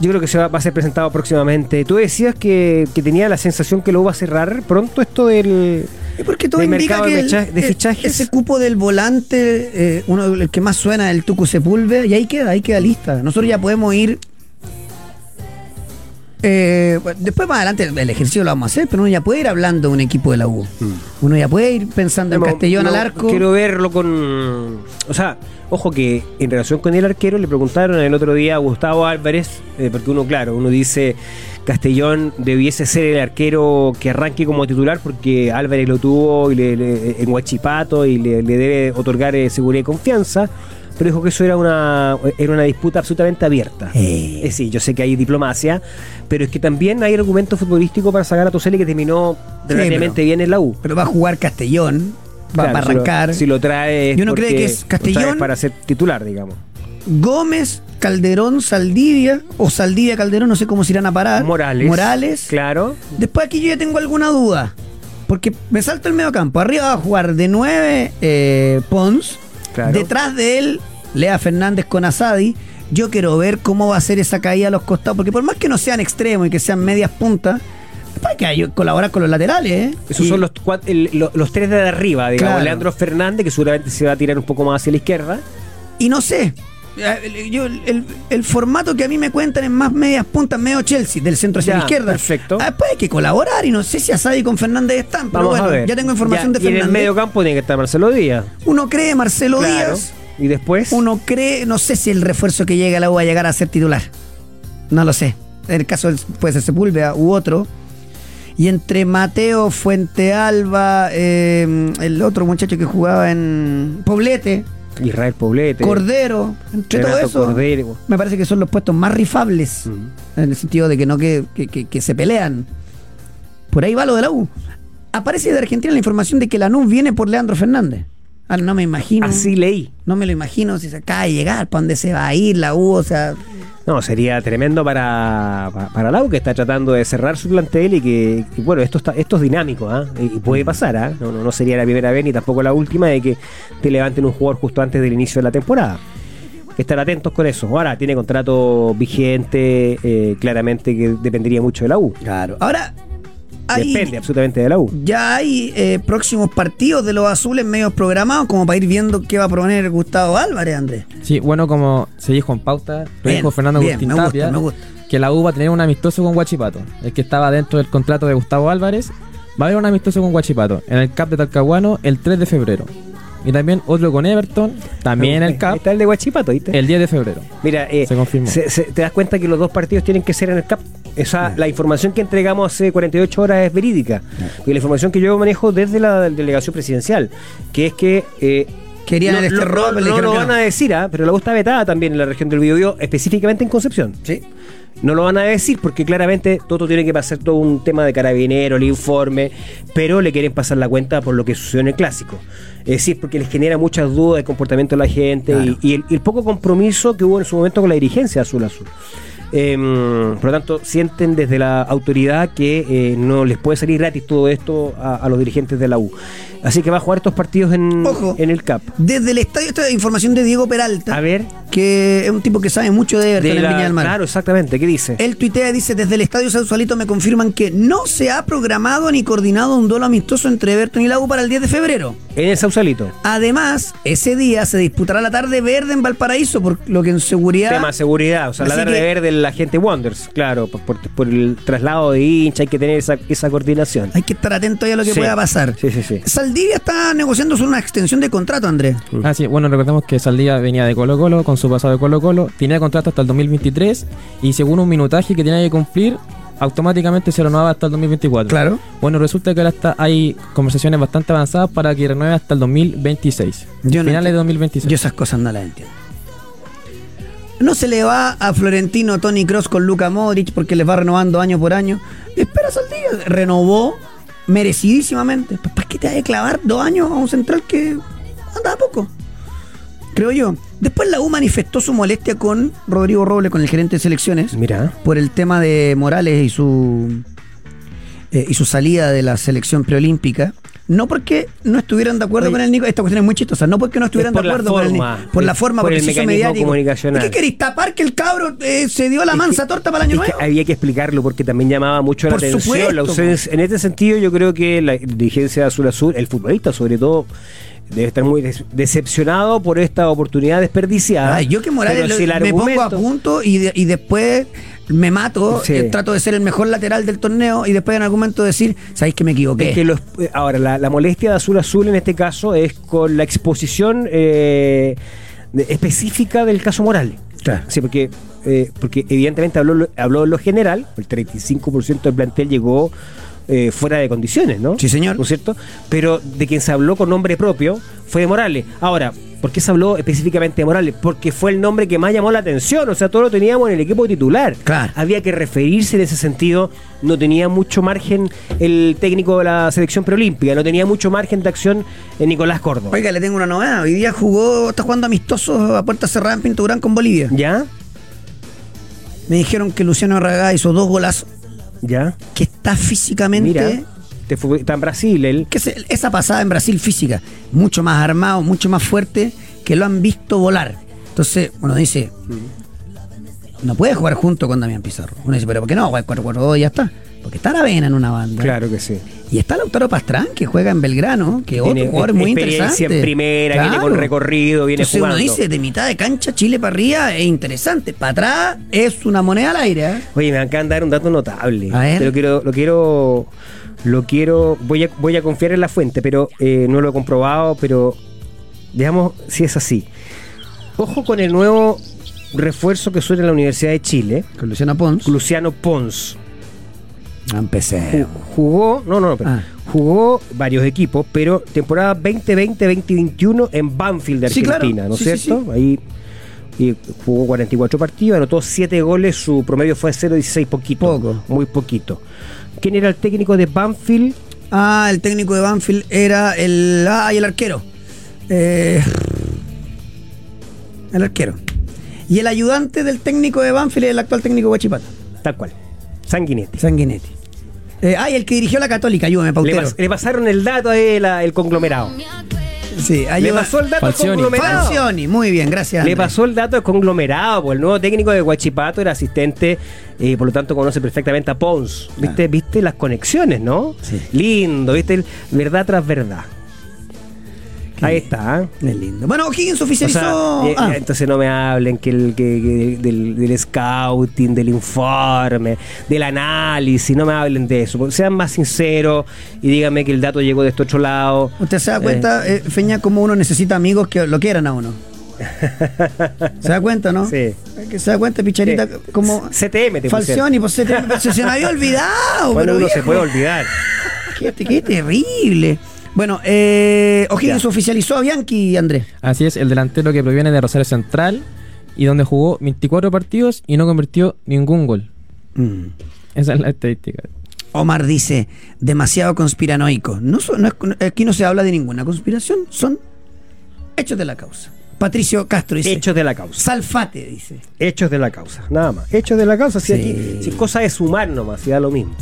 Yo creo que se va, va a ser presentado próximamente. Tú decías que, que tenía la sensación que lo va a cerrar pronto esto del. Y porque todo del indica mercado que de, el- fecha- de el- fichajes. ese cupo del volante, eh, uno el que más suena, el Tucu Sepúlveda, y ahí queda, ahí queda lista. Nosotros ya podemos ir. Eh, después más adelante el ejercicio lo vamos a hacer, pero uno ya puede ir hablando de un equipo de la U. Uno ya puede ir pensando en Castellón no, al arco. Quiero verlo con. O sea, ojo que en relación con el arquero le preguntaron el otro día a Gustavo Álvarez, eh, porque uno, claro, uno dice Castellón debiese ser el arquero que arranque como titular porque Álvarez lo tuvo y le- le- en Huachipato y le, le debe otorgar eh, seguridad y confianza. Pero dijo que eso era una, era una disputa absolutamente abierta. Eh. Eh, sí, yo sé que hay diplomacia, pero es que también hay argumento futbolístico para sacar a Toseli que terminó relativamente pero- bien en la U. Pero va a jugar Castellón, va Claro, si lo- arrancar. Si lo, trae. Y uno cree que es Castellón- para ser titular, digamos. Gómez, Calderón, Saldivia, o Saldivia, Calderón, no sé cómo se irán a parar. Morales. Morales. Claro. Después aquí yo ya tengo alguna duda. Porque me salto el medio campo. Arriba va a jugar de 9 Pons. Claro. Detrás de él, Lea Fernández con Asadi. Yo quiero ver cómo va a ser esa caída a los costados. Porque por más que no sean extremos y que sean medias puntas, hay que colaborar con los laterales. ¿eh? Esos Y- son los, cuat- el- lo- los tres de arriba, digamos. Claro. Leandro Fernández, que seguramente se va a tirar un poco más hacia la izquierda. Y no sé. eh, Yo, el, el formato que a mí me cuentan es más medias puntas, medio Chelsea, del centro hacia Ya, la izquierda. perfecto. Ah, Después hay que colaborar y no sé si Asadi con Fernández están, pero Vamos bueno, ya tengo información Ya, de Y en Fernández. el medio campo tiene que estar Marcelo Díaz. Uno cree Marcelo Claro. Díaz, Y después. uno cree, no sé si el refuerzo que llega a la U va a llegar a ser titular. No lo sé. En el caso puede ser Sepúlveda u otro. Y entre Mateo, Fuente Alba, eh, el otro muchacho que jugaba en Poblete, Israel Poblete. Cordero, entre todo eso. Cordero. Me parece que son los puestos más rifables. En el sentido de que no que, que- que- que se pelean. Por ahí va lo de la U. Aparece de Argentina la información de que la NU viene por Leandro Fernández. Ah, no me imagino. Así leí. No me lo imagino si se acaba de llegar, para dónde se va a ir la U, o sea. No, sería tremendo para, pa- para Lau, que está tratando de cerrar su plantel y que, que, bueno, esto está, esto es dinámico, ¿ah? Y puede pasar, ¿ah? No, no, no sería la primera vez ni tampoco la última de que te levanten un jugador justo antes del inicio de la temporada. Estar atentos con eso. Ahora tiene contrato vigente, eh, claramente que dependería mucho de la U. Claro. Ahora, hay, Depende absolutamente de la U. ya hay eh, próximos partidos de los azules medios programados, como para ir viendo qué va a proponer Gustavo Álvarez, Andrés. Sí, bueno, como se dijo en pauta, lo Bien, dijo Fernando bien, Agustín me gusta, Tapia, me gusta. que la U va a tener un amistoso con Guachipato, el que estaba dentro del contrato de Gustavo Álvarez, va a haber un amistoso con Guachipato en el CAP de Talcahuano el 3 de febrero. Y también otro con Everton, también en el CAP, Está el de Guachipato, ¿viste? el 10 de febrero. Mira, eh, Se confirmó. se- se- te das cuenta que los dos partidos tienen que ser en el CAP. Esa, La información que entregamos hace 48 horas es verídica. Y la información que yo manejo desde la delegación presidencial, que es que, eh, Querían no, el no- Esterrope, no- lo van no. a decir, ¿ah? pero la está vetada también en la región del Biobío, específicamente en Concepción. Sí. No lo van a decir porque claramente todo tiene que pasar todo un tema de carabinero, el informe, pero le quieren pasar la cuenta por lo que sucedió en el clásico. Es decir, porque les genera muchas dudas del comportamiento de la gente Claro. y, y el, y el poco compromiso que hubo en su momento con la dirigencia azul azul. Em, por lo tanto, sienten desde la autoridad que eh, no les puede salir gratis todo esto a, a los dirigentes de la U. Así que va a jugar estos partidos en, Ojo. en el CAP. Desde el estadio, esta es información de Diego Peralta, A ver, que es un tipo que sabe mucho de Everton de en la- Viña del Mar. claro, exactamente, ¿qué dice? Él tuitea y dice, desde el Estadio Sausalito me confirman que no se ha programado ni coordinado un duelo amistoso entre Everton y la U para el 10 de febrero. En el Sausalito. Además, ese día se disputará la tarde verde en Valparaíso, por lo que en seguridad... Tema seguridad, o sea, la tarde que- verde la gente Wonders, claro, por, por- por el traslado de hincha hay que tener esa, esa coordinación. Hay que estar atento a lo que Sí. pueda pasar. Sí, sí, sí. Saldivia está negociando una extensión de contrato, Andrés. Ah, sí, bueno, recordemos que Saldía venía de Colo Colo con su pasado de Colo Colo, tenía contrato hasta el 2023 y según un minutaje que tenía que cumplir, automáticamente se renovaba hasta el 2024. Claro. Bueno, resulta que ahora está, hay conversaciones bastante avanzadas para que renueve hasta el 2026. Yo no Finales de entiendo. 2026. Yo esas cosas no las entiendo. No se le va a Florentino Tony Cross con Luca Modric porque les va renovando año por año. Espera Saldivia. Renovó merecidísimamente. Pues, ¿Para qué te vas a clavar dos años a un central que anda a poco? Creo yo. Después la U manifestó su molestia con Rodrigo Robles, con el gerente de selecciones, Mira, por el tema de Morales y su eh, y su salida de la selección preolímpica. No porque no estuvieran de acuerdo Oye. con el Nico, esta cuestión es muy chistosa, no porque no estuvieran Es de acuerdo con el Nico, por la forma, por porque el se hizo mediático. comunicacional. ¿Y qué queréis tapar que el cabro eh, se dio la mansa torta para el año nuevo? había que explicarlo porque también llamaba mucho la atención supuesto, la ausencia. En este sentido, yo creo que la dirigencia de Azul Azul, el futbolista sobre todo, debe estar muy decepcionado por esta oportunidad desperdiciada. Ay, yo que Morales lo- si me pongo a punto y, de- y después me mato, Sí. eh, trato de ser el mejor lateral del torneo y después en algún momento decir, ¿sabéis que me equivoqué? Es que los- eh, ahora, la, la molestia de Azul Azul en este caso es con la exposición eh, de- específica del caso Morales. Claro. Sí, porque, eh, porque evidentemente habló, habló en lo general, el 35% del plantel llegó eh, fuera de condiciones, ¿no? Sí, señor. ¿No es cierto? Pero de quien se habló con nombre propio fue de Morales. Ahora, ¿por qué se habló específicamente de Morales? Porque fue el nombre que más llamó la atención, o sea, todo lo teníamos en el equipo titular. Claro. Había que referirse en ese sentido, no tenía mucho margen el técnico de la selección preolímpica, no tenía mucho margen de acción en Nicolás Córdoba. Oiga, le tengo una novedad. Hoy día jugó, está jugando amistoso a puerta cerrada en Pinto Durán con Bolivia. ¿Ya? Me dijeron que Luciano Arragá hizo dos golazos, ¿Ya? que está físicamente... Mira, te fue- está en Brasil él. que se- esa pasada en Brasil física, mucho más armado, mucho más fuerte, que lo han visto volar. Entonces, uno dice, no puede jugar junto con Damián Pizarro. Uno dice, pero ¿por qué no? Juega 4-4-2 y ya está. Porque está Aravena en una banda. Claro que sí. Y está Lautaro Pastrán, que juega en Belgrano, que otro Tiene jugador muy interesante. en primera, viene con recorrido, viene Entonces jugando. uno dice, de mitad de cancha, Chile para arriba, es interesante. Para atrás es una moneda al aire. ¿eh? Oye, me acaban de dar un dato notable. A ver. Te Lo quiero, lo quiero, lo quiero, voy a, voy a confiar en la fuente, pero eh, no lo he comprobado, pero veamos si es así. Ojo con el nuevo refuerzo que suena en la Universidad de Chile, Con Luciano Pons. Luciano Pons. Empecé. Ju- Jugó, no, no, no, pero Ah. jugó varios equipos, pero temporada 2020-2021 en Banfield de Sí, claro. Argentina, ¿no es Sí, sí, cierto? Ahí y jugó 44 partidos, anotó 7 goles, su promedio fue 0.16, poquito. Poco. Muy poquito. ¿Quién era el técnico de Banfield? Ah, el técnico de Banfield era el. Ah, y el arquero. Eh, el arquero. Y el ayudante del técnico de Banfield es el actual técnico de Guachipata, Tal cual. Sanguinetti. Sanguinetti. Eh, ah, y el que dirigió la Católica, ayúdame, Le, Pautero. pas- le pasaron el dato a él, a- el conglomerado. Sí, Le ayuda. pasó el dato Falcioni. conglomerado. Falcioni, muy bien, gracias. Le pasó el dato conglomerado, pues el nuevo técnico de Guachipato era asistente, y por lo tanto conoce perfectamente a Pons. ¿Viste, ¿Viste las conexiones, no? Sí. Lindo, ¿viste? Verdad tras verdad. Ahí está, ¿eh? Es lindo. Bueno, O'Higgins O oficializó. sea, eh, ah, entonces no me hablen que el, que, que del, del scouting, del informe, del análisis, no me hablen de eso. Sean más sinceros y díganme que el dato llegó de este otro lado. Usted se da cuenta, eh, Feña, cómo uno necesita amigos que lo quieran a uno. <laughs> ¿Se da cuenta, no? Sí. Se da cuenta, Picharita, Sí. como. CTM te. Falcioni, pues te- se, se me había olvidado. <laughs> Bueno, uno se puede olvidar. Qué, qué terrible. Bueno, eh, O'Higgins oficializó a Bianchi, Andrés. Así es, el delantero que proviene de Rosario Central y donde jugó 24 partidos y no convirtió ningún gol. Mm. Esa es la estadística. Omar dice, demasiado conspiranoico. No, es- aquí no se habla de ninguna conspiración, son hechos de la causa. Patricio Castro dice, Hechos de la causa. Salfate, dice. Hechos de la causa, nada más. Hechos de la causa, si Sí. aquí, si cosa es sumar nomás, si da lo mismo.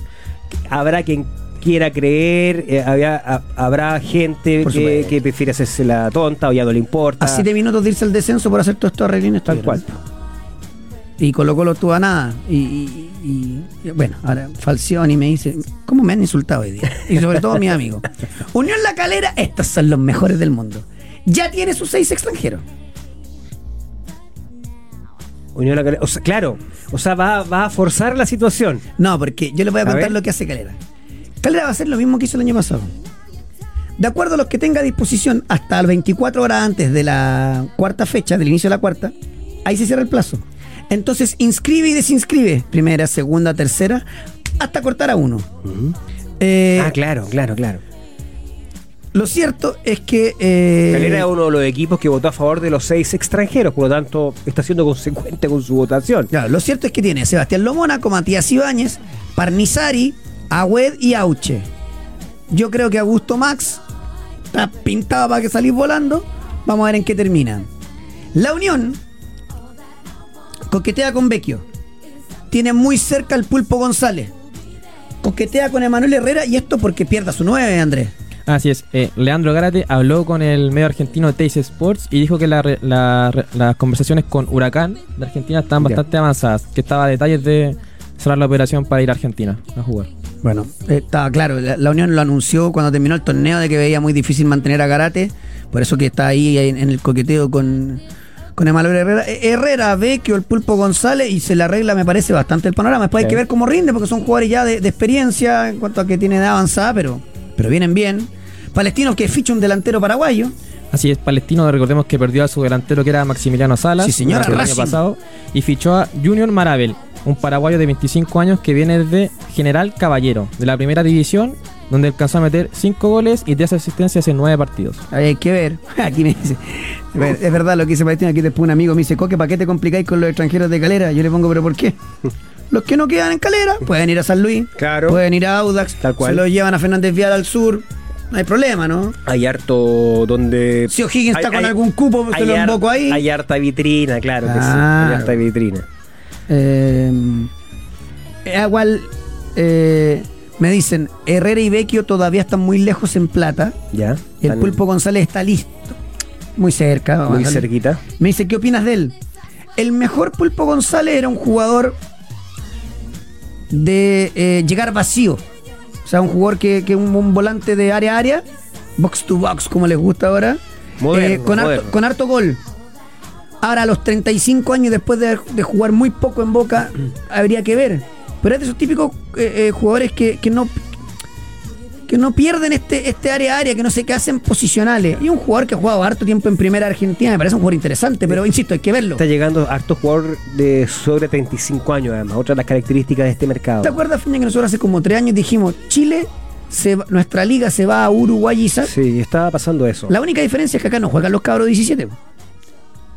Habrá quien quiera creer, eh, había- ha- habrá gente que, que prefiere hacerse la tonta o ya no le importa. A siete minutos de irse al descenso por hacer todos estos arreglines. Tal cual. Y Colo Colo tuvo a nada. Y, y- y- y- bueno, ahora Falcioni me dice, ¿cómo me han insultado hoy día? Y sobre todo mis amigos. <laughs> Unión La Calera, estos son los mejores del mundo. Ya tiene sus seis extranjeros. Unión La Calera- o sea, claro, o sea, va, va a forzar la situación. No, porque yo les voy a contar lo que hace Calera. Calera va a hacer lo mismo que hizo el año pasado. De acuerdo a los que tenga a disposición hasta las 24 horas antes de la cuarta fecha, del inicio de la cuarta, ahí se cierra el plazo. Entonces inscribe y desinscribe, primera, segunda, tercera, hasta cortar a uno. Eh, ah, claro, claro, claro. Lo cierto es que... eh, Calera es uno de los equipos que votó a favor de los seis extranjeros, por lo tanto está siendo consecuente con su votación. Claro, lo cierto es que tiene a Sebastián Lomónaco, Matías Ibáñez, Parnizari, Agüed y Auche. Yo creo que Augusto Max está pintado para que salís volando. Vamos a ver en qué termina. La Unión coquetea con Vecchio. Tiene muy cerca al Pulpo González. Coquetea con Emanuel Herrera y esto porque pierda su 9, Andrés. Así es, eh, Leandro Gárate habló con el medio argentino Teis Sports y dijo que la la las conversaciones con Huracán de Argentina estaban bastante avanzadas, que estaba a detalles de cerrar la operación para ir a Argentina a jugar. Bueno, estaba claro, la, la Unión lo anunció cuando terminó el torneo de que veía muy difícil mantener a Garate, por eso que está ahí en, en el coqueteo con, con Emanuel Herrera. Eh, Herrera, Vecchio, el Pulpo González y se le arregla, me parece, bastante el panorama. Después hay Sí. que ver cómo rinde, porque son jugadores ya de, de experiencia en cuanto a que tiene edad avanzada, pero, pero vienen bien. Palestino que ficha un delantero paraguayo. Así es, Palestino, recordemos que perdió a su delantero que era Maximiliano Salas Sí, el año pasado y fichó a Junior Marabel, un paraguayo de 25 años que viene de General Caballero, de la primera división, donde alcanzó a meter 5 goles y 10 asistencias en 9 partidos. Hay que ver. <laughs> Aquí me dice. Es verdad lo que dice Palestino. Aquí después un amigo me dice, Coque, ¿para qué te complicáis con los extranjeros de calera? Yo le pongo, ¿pero por qué? <laughs> Los que no quedan en calera pueden ir a San Luis, Claro. pueden ir a Audax, Tal cual. se los llevan a Fernández Vial al sur. No hay problema, ¿no? Hay harto donde. Si O'Higgins está Hay- con hay- algún cupo, se lo invoco ahí. Hay harta vitrina, claro que sí. Hay harta vitrina. Eh, igual eh, me dicen, Herrera y Vecchio todavía están muy lejos en plata. Ya. Y el Pulpo González está listo. Muy cerca. Muy cerquita. Me dice, ¿qué opinas de él? El mejor Pulpo González era un jugador de eh, llegar vacío. O sea, un jugador que, que un, un volante de área a área, box to box, como les gusta ahora, Moderno, eh, con, harto, con harto gol. Ahora, a los 35 años, después de, de jugar muy poco en Boca, habría que ver. Pero es de esos típicos eh, eh, jugadores que, que no que no pierden este, este área a área, que no se hacen posicionales. Y un jugador que ha jugado harto tiempo en primera Argentina, me parece un jugador interesante, pero insisto, hay que verlo. Está llegando harto jugador de sobre 35 años, además. Otra de las características de este mercado. ¿Te acuerdas, Feña, que nosotros hace como tres años dijimos, Chile, se nuestra liga se va a Uruguay Sí, estaba pasando eso. La única diferencia es que acá no juegan los cabros 17.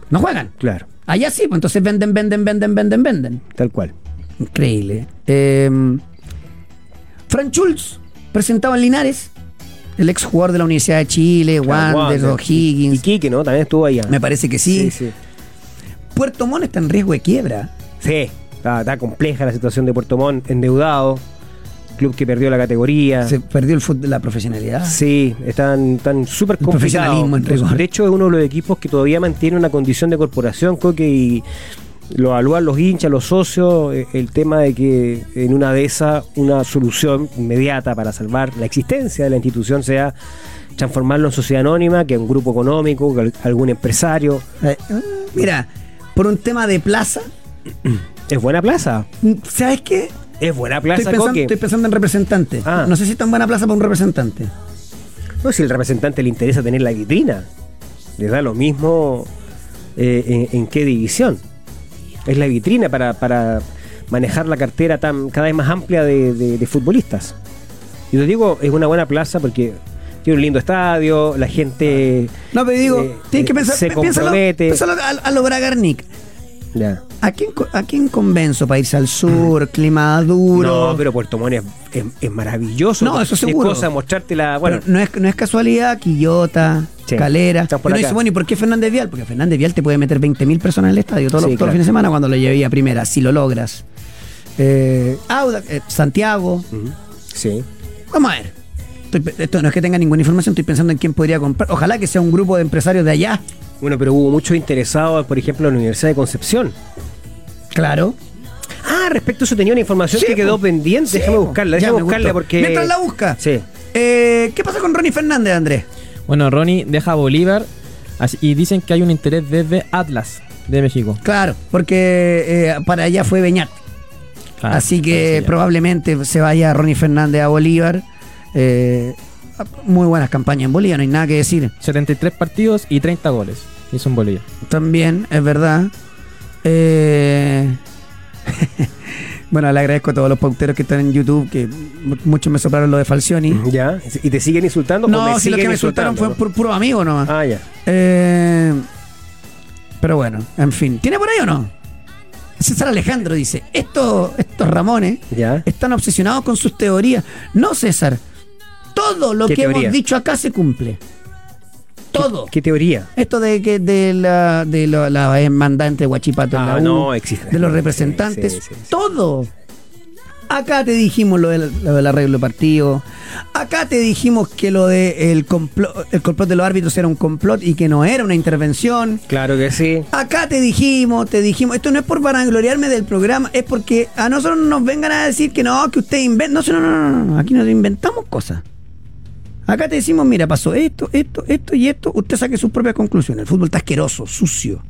No juegan. Claro, Allá sí, pues entonces venden, venden, venden, venden, venden. tal cual. Increíble. Eh, Fran Schulz, presentado en Linares, el ex jugador de la Universidad de Chile, Wander. O'Higgins. Y Quique, ¿no? También estuvo allá. Me parece que sí. Sí, sí. Puerto Montt está en riesgo de quiebra. Sí, está, está compleja la situación de Puerto Montt, endeudado, club que perdió la categoría. Se perdió el fútbol, la profesionalidad. Sí, están tan súper El profesionalismo en complicados. rigor. De hecho, es uno de los equipos que todavía mantiene una condición de corporación, Coque, y lo evalúan los hinchas, los socios, eh, el tema de que en una de esas, una solución inmediata para salvar la existencia de la institución sea transformarlo en sociedad anónima, que es un grupo económico, que al- algún empresario. Eh, mira, por un tema de plaza, Es buena plaza. ¿sabes qué? Es buena Estoy plaza, pensando, estoy pensando en representante. Ah. No sé si es tan buena plaza para un representante. No, si el representante le interesa tener la vitrina, le da lo mismo eh, en, en qué división. Es la vitrina para, para manejar la cartera tan cada vez más amplia de, de- de futbolistas. Y lo digo, es una buena plaza porque tiene un lindo estadio, la gente No, pero digo, Eh, tienes que eh, pensar, se piénsalo, compromete. piénsalo a, a lo Bragarnik. ya. ¿A quién, ¿A quién convenzo para irse al sur, clima duro? No, pero Puerto Montt es, es- es maravilloso. No, eso Es seguro. cosa mostrarte la. Bueno, no es, no es casualidad, Quillota, Sí, Calera. acá. dice, bueno, ¿y por qué Fernández Vial? Porque Fernández Vial te puede meter 20.000 personas en el estadio todos, Sí, los, todos claro. los fines de semana cuando lo llevé a primera, si lo logras. Eh, Audax, eh, Santiago. sí. Vamos a ver. Estoy esto no es que tenga ninguna información, estoy pensando en quién podría comprar. Ojalá que sea un grupo de empresarios de allá. Bueno, pero hubo muchos interesados, por ejemplo, en la Universidad de Concepción. Claro. Ah, respecto a eso tenía una información Sí, que quedó po. pendiente. Sí, déjame buscarla, déjame me buscarla gustó. porque. Mientras la busca. Sí. Eh, ¿Qué pasa con Ronnie Fernández, Andrés? Bueno, Ronnie deja Bolívar así- y dicen que hay un interés desde Atlas de México. Claro, porque eh, para allá fue Beñat. Claro, Así que probablemente se vaya Ronnie Fernández a Bolívar. Eh, muy buenas campañas en Bolívar, no hay nada que decir. 73 partidos y 30 goles. Hizo en Bolivia. También, es verdad. Eh, <laughs> bueno, le agradezco a todos los pauteros que están en YouTube, que mu- muchos me soplaron lo de Falcioni. ¿Ya? ¿Y te siguen insultando? o me No, si los que me insultaron fue por puro amigo nomás. Ah, ya. Eh, pero bueno, en fin. ¿Tiene por ahí o no? César Alejandro dice, estos, estos Ramones Ya. están obsesionados con sus teorías. No, César. Todo lo ¿Qué que teoría? hemos dicho acá se cumple. Todo. ¿Qué teoría? Esto de que de la de la, la mandante de Guachipato en Ah, la U, no, existe. de los representantes, sí, sí, sí. todo. Acá te dijimos lo del, lo del arreglo de partido. Acá te dijimos que lo de el complot, el complot de los árbitros era un complot y que no era una intervención. Claro que sí. Acá te dijimos, te dijimos, esto no es por vanagloriarme del programa, es porque a nosotros no nos vengan a decir que no, que usted inventa. No, no, no, no, no, aquí nos inventamos cosas. Acá te decimos, mira, pasó esto, esto, esto y esto, usted saque sus propias conclusiones. El fútbol está asqueroso, sucio.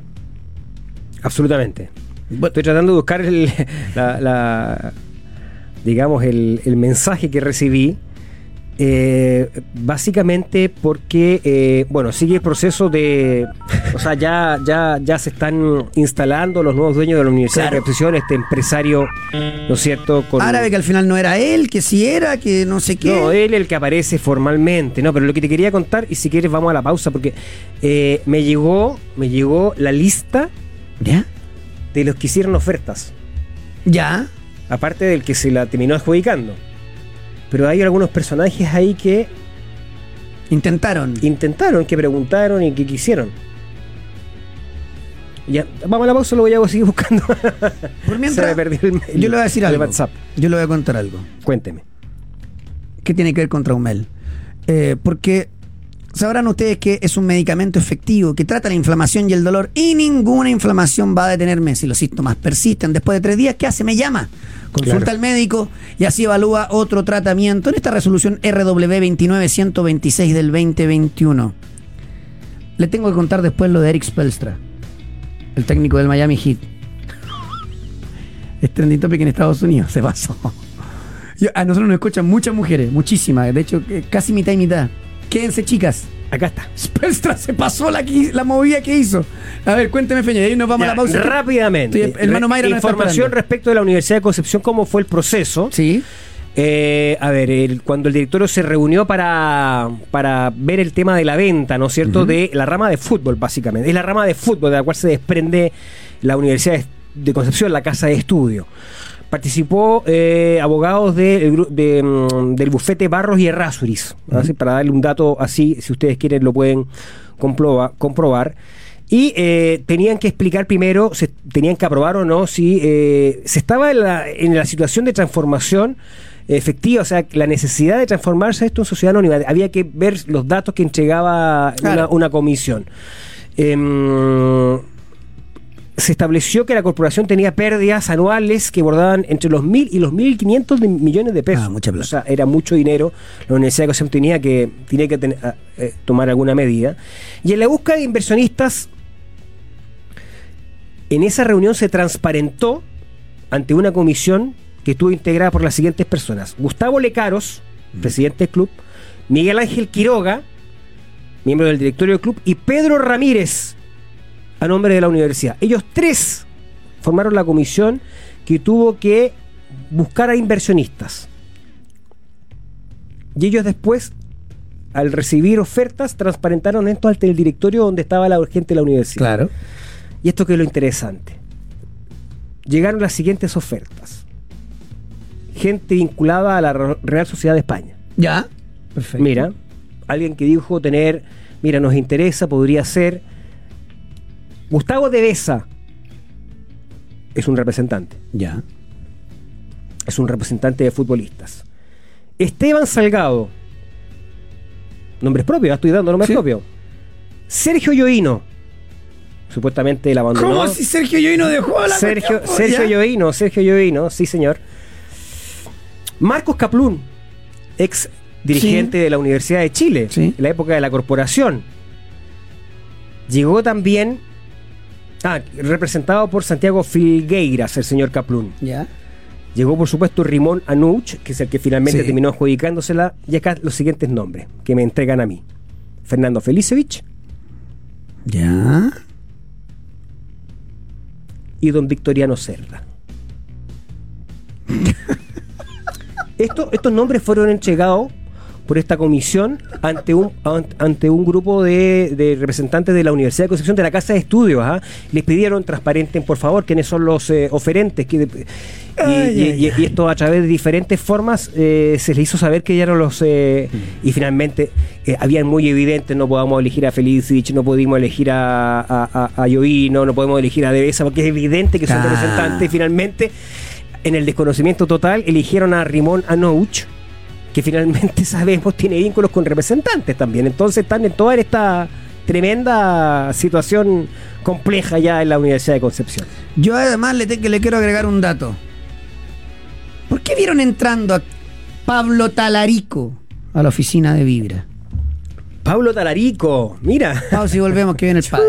Absolutamente. Bueno, Estoy tratando de buscar el, <laughs> la, la- digamos, el, el mensaje que recibí. Eh, básicamente porque, eh, bueno, sigue el proceso de. O sea, ya, ya, ya se están instalando los nuevos dueños de la Universidad Claro. de Concepción, este empresario, ¿no es cierto? Con, árabe que al final no era él, que sí era, que no sé qué. No, él el que aparece formalmente, no, pero lo que te quería contar, y si quieres vamos a la pausa, porque eh, me llegó, me llegó la lista ¿Ya? de los que hicieron ofertas. ¿Ya? aparte del que se la terminó adjudicando. Pero hay algunos personajes ahí que Intentaron. intentaron, que preguntaron y que quisieron. Ya, vamos a la pausa, lo voy a seguir buscando. <laughs> Por mientras, el, el- yo le voy a decir algo. WhatsApp. Yo le voy a contar algo. Cuénteme. ¿Qué tiene que ver con Traumel? Eh, porque sabrán ustedes que es un medicamento efectivo que trata la inflamación y el dolor y ninguna inflamación va a detenerme si los síntomas persisten. Después de tres días, ¿qué hace? Me llama. Consulta Claro. al médico y así evalúa otro tratamiento en esta resolución RW 29126 del 2021. Le tengo que contar después lo de Eric Spelstra, el técnico del Miami Heat. Es trending topic en Estados Unidos, se pasó. A nosotros nos escuchan muchas mujeres, muchísimas, de hecho eh, casi mitad y mitad. Quédense chicas. Acá está. Spelstra se pasó la, la movida que hizo. A ver, cuénteme, Feña, y ahí nos vamos Ya, a la pausa. rápidamente. Estoy- el Mano Mayra está Información respecto de la Universidad de Concepción, cómo fue el proceso. Sí. Eh, a ver, el- cuando el directorio se reunió para, para ver el tema de la venta, ¿no es cierto?, de la rama de fútbol, básicamente. Es la rama de fútbol de la cual se desprende la Universidad de Concepción, la casa de estudio. Participó eh, abogados de, mm, del bufete Barros y Errázuriz, así, para darle un dato así, si ustedes quieren lo pueden comproba- comprobar. Y eh, tenían que explicar primero, se, tenían que aprobar o no, si eh, se estaba en la, en la situación de transformación efectiva, o sea, la necesidad de transformarse esto en sociedad anónima. Había que ver los datos que entregaba Claro. una, una comisión. Em, se estableció que la corporación tenía pérdidas anuales que bordaban entre los mil y los 1.500 de millones de pesos. Ah, mucha plata. O sea, era mucho dinero. La Universidad de Concepción tenía que, tenía que ten- a- eh, tomar alguna medida. Y en la búsqueda de inversionistas, en esa reunión se transparentó ante una comisión que estuvo integrada por las siguientes personas. Gustavo Lecaros, presidente del club, Miguel Ángel Quiroga, miembro del directorio del club, y Pedro Ramírez, a nombre de la universidad. Ellos tres formaron la comisión que tuvo que buscar a inversionistas. Y ellos después al recibir ofertas, transparentaron esto ante el directorio donde estaba la gente de la universidad. Claro. Y esto que es lo interesante. Llegaron las siguientes ofertas. Gente vinculada a la Real Sociedad de España. Ya. Perfecto. Mira, alguien que dijo tener, mira, nos interesa, podría ser. Gustavo de Besa es un representante, Ya. es un representante de futbolistas. Esteban Salgado, nombres propios, estoy dando nombres Sí. propios. Sergio Yoino, supuestamente el abandonó. ¿Cómo si Sergio Yoino dejó la Sergio, cuestión, Sergio ya? Yoino, Sergio Yoino, sí señor. Marcos Caplún, ex dirigente de la Universidad de Chile, Sí. en la época de la corporación. Llegó también, ah, representado por Santiago Filgueiras, el señor Caplún. Ya. Llegó, por supuesto, Rimón Anuch, que es el que finalmente Sí. terminó adjudicándosela. Y acá los siguientes nombres que me entregan a mí: Fernando Felicevich Ya. y don Victoriano Cerda. <laughs> Esto- estos nombres fueron entregados por esta comisión ante un, an- ante un grupo de, de representantes de la Universidad de Concepción de la Casa de Estudios. ¿ah? Les pidieron transparenten, por favor, quiénes son los eh, oferentes. que- y, Ay, y- ay, y- y esto a través de diferentes formas eh, se les hizo saber que ya eran los... eh, y finalmente eh, habían muy evidentes, no podamos elegir a Felicich, no pudimos elegir a, a, a, a Yoino, no podemos elegir a Devesa, porque es evidente que son Ah. representantes. Y finalmente, en el desconocimiento total, eligieron a Rimón Anouch, que finalmente <laughs> sabemos tiene vínculos con representantes también. Entonces están en toda esta tremenda situación compleja ya en la Universidad de Concepción. Yo además le, te- que le quiero agregar un dato. ¿Por qué vieron entrando a Pablo Talarico a la oficina de Vibra? Pablo Talarico, mira. Vamos y volvemos que viene el padre.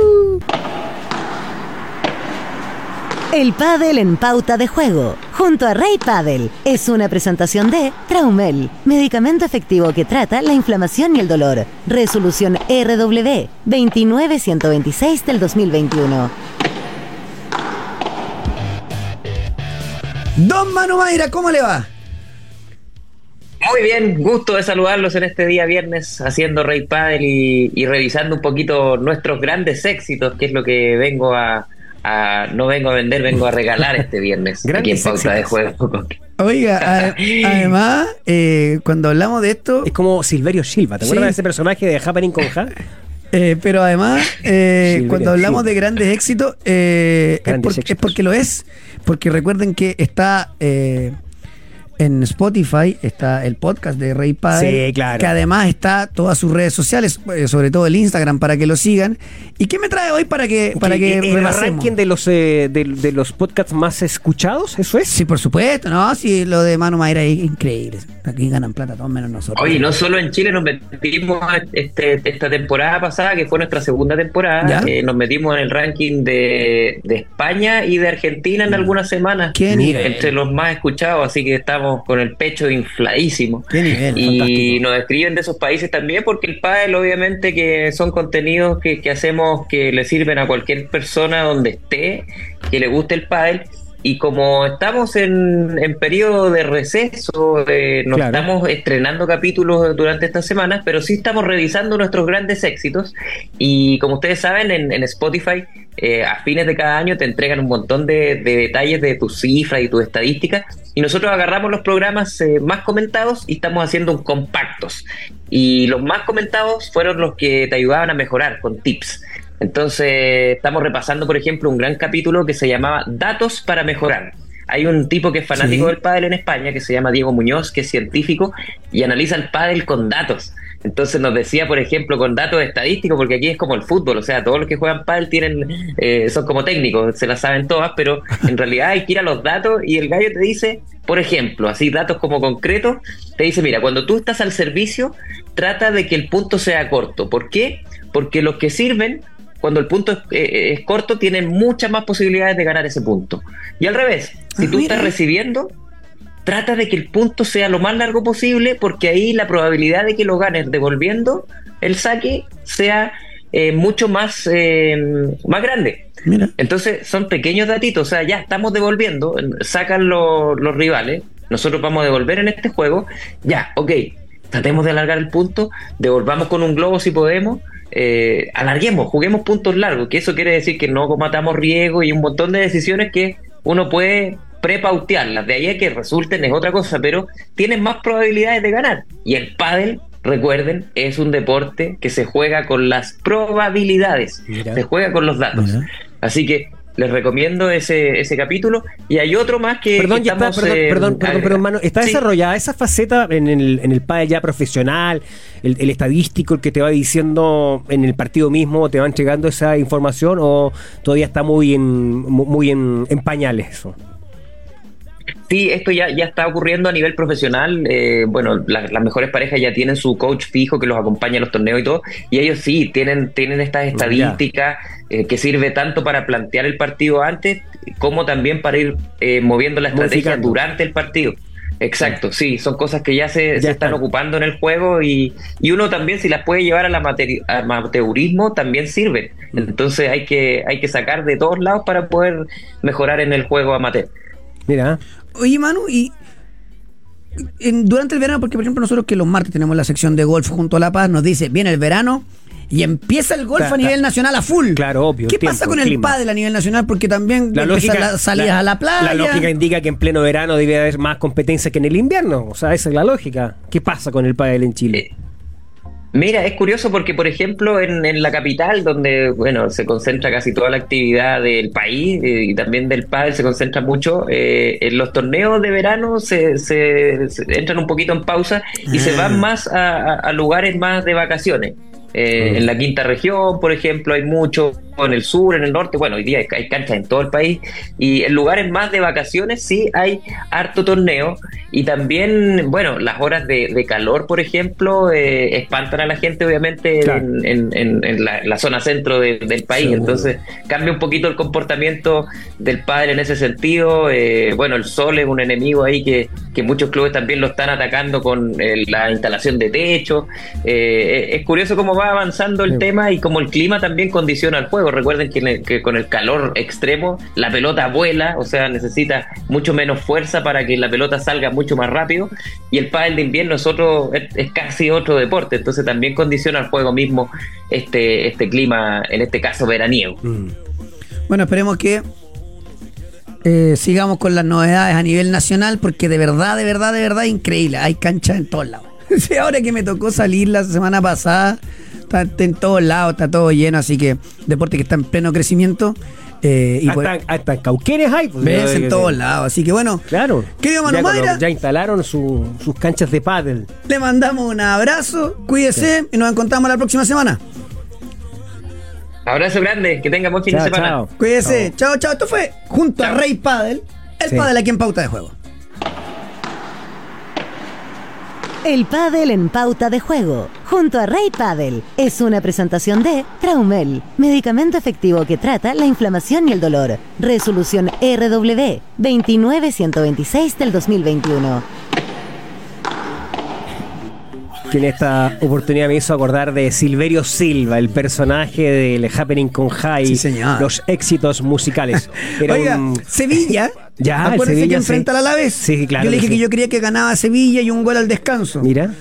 El pádel en pauta de juego, junto a Rey Padel, es una presentación de Traumel, medicamento efectivo que trata la inflamación y el dolor. Resolución RW 29126 del 2021. Don Manu Mayra, ¿cómo le va? Muy bien, gusto de saludarlos en este día viernes haciendo Rey Padel y, y revisando un poquito nuestros grandes éxitos, que es lo que vengo a, a- no vengo a vender, vengo a regalar este viernes <laughs> aquí en Pauta de. Juego. Oiga, a- <laughs> además, eh, cuando hablamos de esto, Es como Silverio Silva, ¿te acuerdas de ese personaje de Happening con Ja? <laughs> eh, pero además, eh, cuando hablamos sí. de grandes éxitos, eh, es, Grandes por- éxitos. es porque lo es. Porque recuerden que está eh, en Spotify, está el podcast de Rey Padre. Sí, claro. Que además está todas sus redes sociales, eh, sobre todo el Instagram, para que lo sigan. ¿Y qué me trae hoy para que, para que, el ranking de los, eh, de, de los podcasts más escuchados, ¿eso es? Sí, por supuesto, no, sí, lo de Manu Mayra es increíble. Aquí ganan plata todos menos nosotros. Oye, no solo en Chile nos metimos este, esta temporada pasada, que fue nuestra segunda temporada, eh, nos metimos en el ranking de, de España y de Argentina en algunas semanas. ¿Qué nivel? Entre los más escuchados, así que estamos con el pecho infladísimo. Qué nivel, y fantástico. nos escriben de esos países también, porque el pádel obviamente que son contenidos que, que hacemos que le sirven a cualquier persona donde esté, que le guste el pádel. Y como estamos en, en periodo de receso, eh, no Claro. estamos estrenando capítulos durante estas semanas, pero sí estamos revisando nuestros grandes éxitos. Y como ustedes saben, en, en Spotify, eh, a fines de cada año te entregan un montón de, de detalles de tus cifras y tus estadísticas. Y nosotros agarramos los programas eh, más comentados y estamos haciendo un compactos. Y los más comentados fueron los que te ayudaban a mejorar con tips. Entonces, estamos repasando, por ejemplo, un gran capítulo que se llamaba Datos para mejorar. Hay un tipo que es fanático Sí. del pádel en España que se llama Diego Muñoz, que es científico y analiza el pádel con datos. Entonces nos decía, por ejemplo, con datos estadísticos, porque aquí es como el fútbol, o sea, todos los que juegan pádel tienen, eh, son como técnicos, se las saben todas, pero en realidad hay que ir a los datos y el gallo te dice, por ejemplo, así datos como concretos, te dice, mira, cuando tú estás al servicio, trata de que el punto sea corto. ¿Por qué? Porque los que sirven cuando el punto es, eh, es corto, tienen muchas más posibilidades de ganar ese punto. Y al revés, si Ah, tú mira. estás recibiendo, trata de que el punto sea lo más largo posible, porque ahí la probabilidad de que lo ganes devolviendo el saque sea eh, mucho más, eh, más grande. Mira. Entonces son pequeños datitos, o sea, ya estamos devolviendo, sacan lo- los rivales, nosotros vamos a devolver en este juego, ya, ok, tratemos de alargar el punto, devolvamos con un globo si podemos, eh, alarguemos, juguemos puntos largos, que eso quiere decir que no comatamos riesgo y un montón de decisiones que uno puede prepautearlas. De ahí a que resulten es otra cosa, pero tienen más probabilidades de ganar. Y el pádel, recuerden, es un deporte que se juega con las probabilidades, Mira. se juega con los datos. Mira. Así que les recomiendo ese, ese capítulo. Y hay otro más que, Perdón, que ya está, perdón, eh, perdón, perdón, agregando. perdón, mano. ¿Está Sí. desarrollada esa faceta en el, en el pádel ya profesional, el, el estadístico, el que te va diciendo en el partido mismo, te va entregando esa información o todavía está muy en, mu- muy en, en pañales eso? Sí, esto ya, ya está ocurriendo a nivel profesional. eh, bueno, la- las mejores parejas ya tienen su coach fijo que los acompaña en los torneos y todo. Y ellos sí, tienen, tienen estas estadísticas eh, que sirve tanto para plantear el partido antes como también para ir eh, moviendo la estrategia Modificando. durante el partido. Exacto, sí, son cosas que ya se, Ya se están están. ocupando en el juego y, y uno también si las puede llevar al amateurismo también sirve. Mm. Entonces hay que, hay que sacar de todos lados para poder mejorar en el juego amateur. Mira, Oye, Manu, y en- durante el verano, porque por ejemplo nosotros que los martes tenemos la sección de golf junto a La Paz, nos dice, viene el verano y empieza el golf Claro, a nivel claro. nacional a full. Claro, obvio, ¿Qué tiempo, pasa con el el, clima. pádel a nivel nacional? Porque también la lógica, las salidas a la playa. La lógica indica que en pleno verano debe haber más competencia que en el invierno. O sea, esa es la lógica. ¿Qué pasa con el pádel en Chile? Eh, Mira, es curioso porque, por ejemplo, en, en la capital, donde bueno se concentra casi toda la actividad del país eh, y también del pádel se concentra mucho, eh, en los torneos de verano se, se- se entran un poquito en pausa y se van más a, a- a lugares más de vacaciones. Eh, En la quinta región, por ejemplo, hay mucho, en el sur, en el norte, bueno, hoy día hay, canchas en todo el país, y en lugares más de vacaciones sí hay harto torneo, y también, bueno, las horas de, de calor, por ejemplo, eh, espantan a la gente, obviamente, Claro. en, en- en- en la, la zona centro de- del país, Seguro. entonces cambia un poquito el comportamiento del padre en ese sentido, eh, bueno, el sol es un enemigo ahí que, que muchos clubes también lo están atacando con eh, la instalación de techo, eh, es curioso cómo va avanzando el Sí. tema y cómo el clima también condiciona el juego. Recuerden que, con el calor extremo la pelota vuela, o sea, necesita mucho menos fuerza para que la pelota salga mucho más rápido. Y el pádel de invierno es otro, es, es casi otro deporte, entonces también condiciona el juego mismo este, este clima, en este caso veraniego. Mm. Bueno, esperemos que eh, sigamos con las novedades a nivel nacional, porque de verdad, de verdad, de verdad, increíble. Hay canchas en todos lados. <laughs> Ahora que me tocó salir la semana pasada, está, en todos lados, está todo lleno, así que deporte que está en pleno crecimiento. eh, y por- hasta, hasta en Cauquenes hay. pues, ves en todos lados. Así que bueno, Claro. Querido Manu ya, Mayra. ya instalaron su- sus canchas de pádel. le mandamos un abrazo, cuídese y nos encontramos la próxima semana. Abrazo grande, que tengan buen fin Chao, de semana. chao. Cuídese, chao, chao. Esto fue junto a. Rey Padel, el Sí. Padel aquí en Pauta de Juego. El pádel en pauta de juego, junto a Rey Padel, es una presentación de Traumel, medicamento efectivo que trata la inflamación y el dolor. Resolución RW 29126 del 2021. Que en esta oportunidad me hizo acordar de Silverio Silva, el personaje del Happening con High, Sí, los éxitos musicales. <laughs> Era Oiga, un- Sevilla. Ya, Acuérdense Sevilla, que enfrenta sí. al Alavés. Sí, claro Yo le que dije que sí. yo creía que ganaba Sevilla y un gol al descanso. Mira.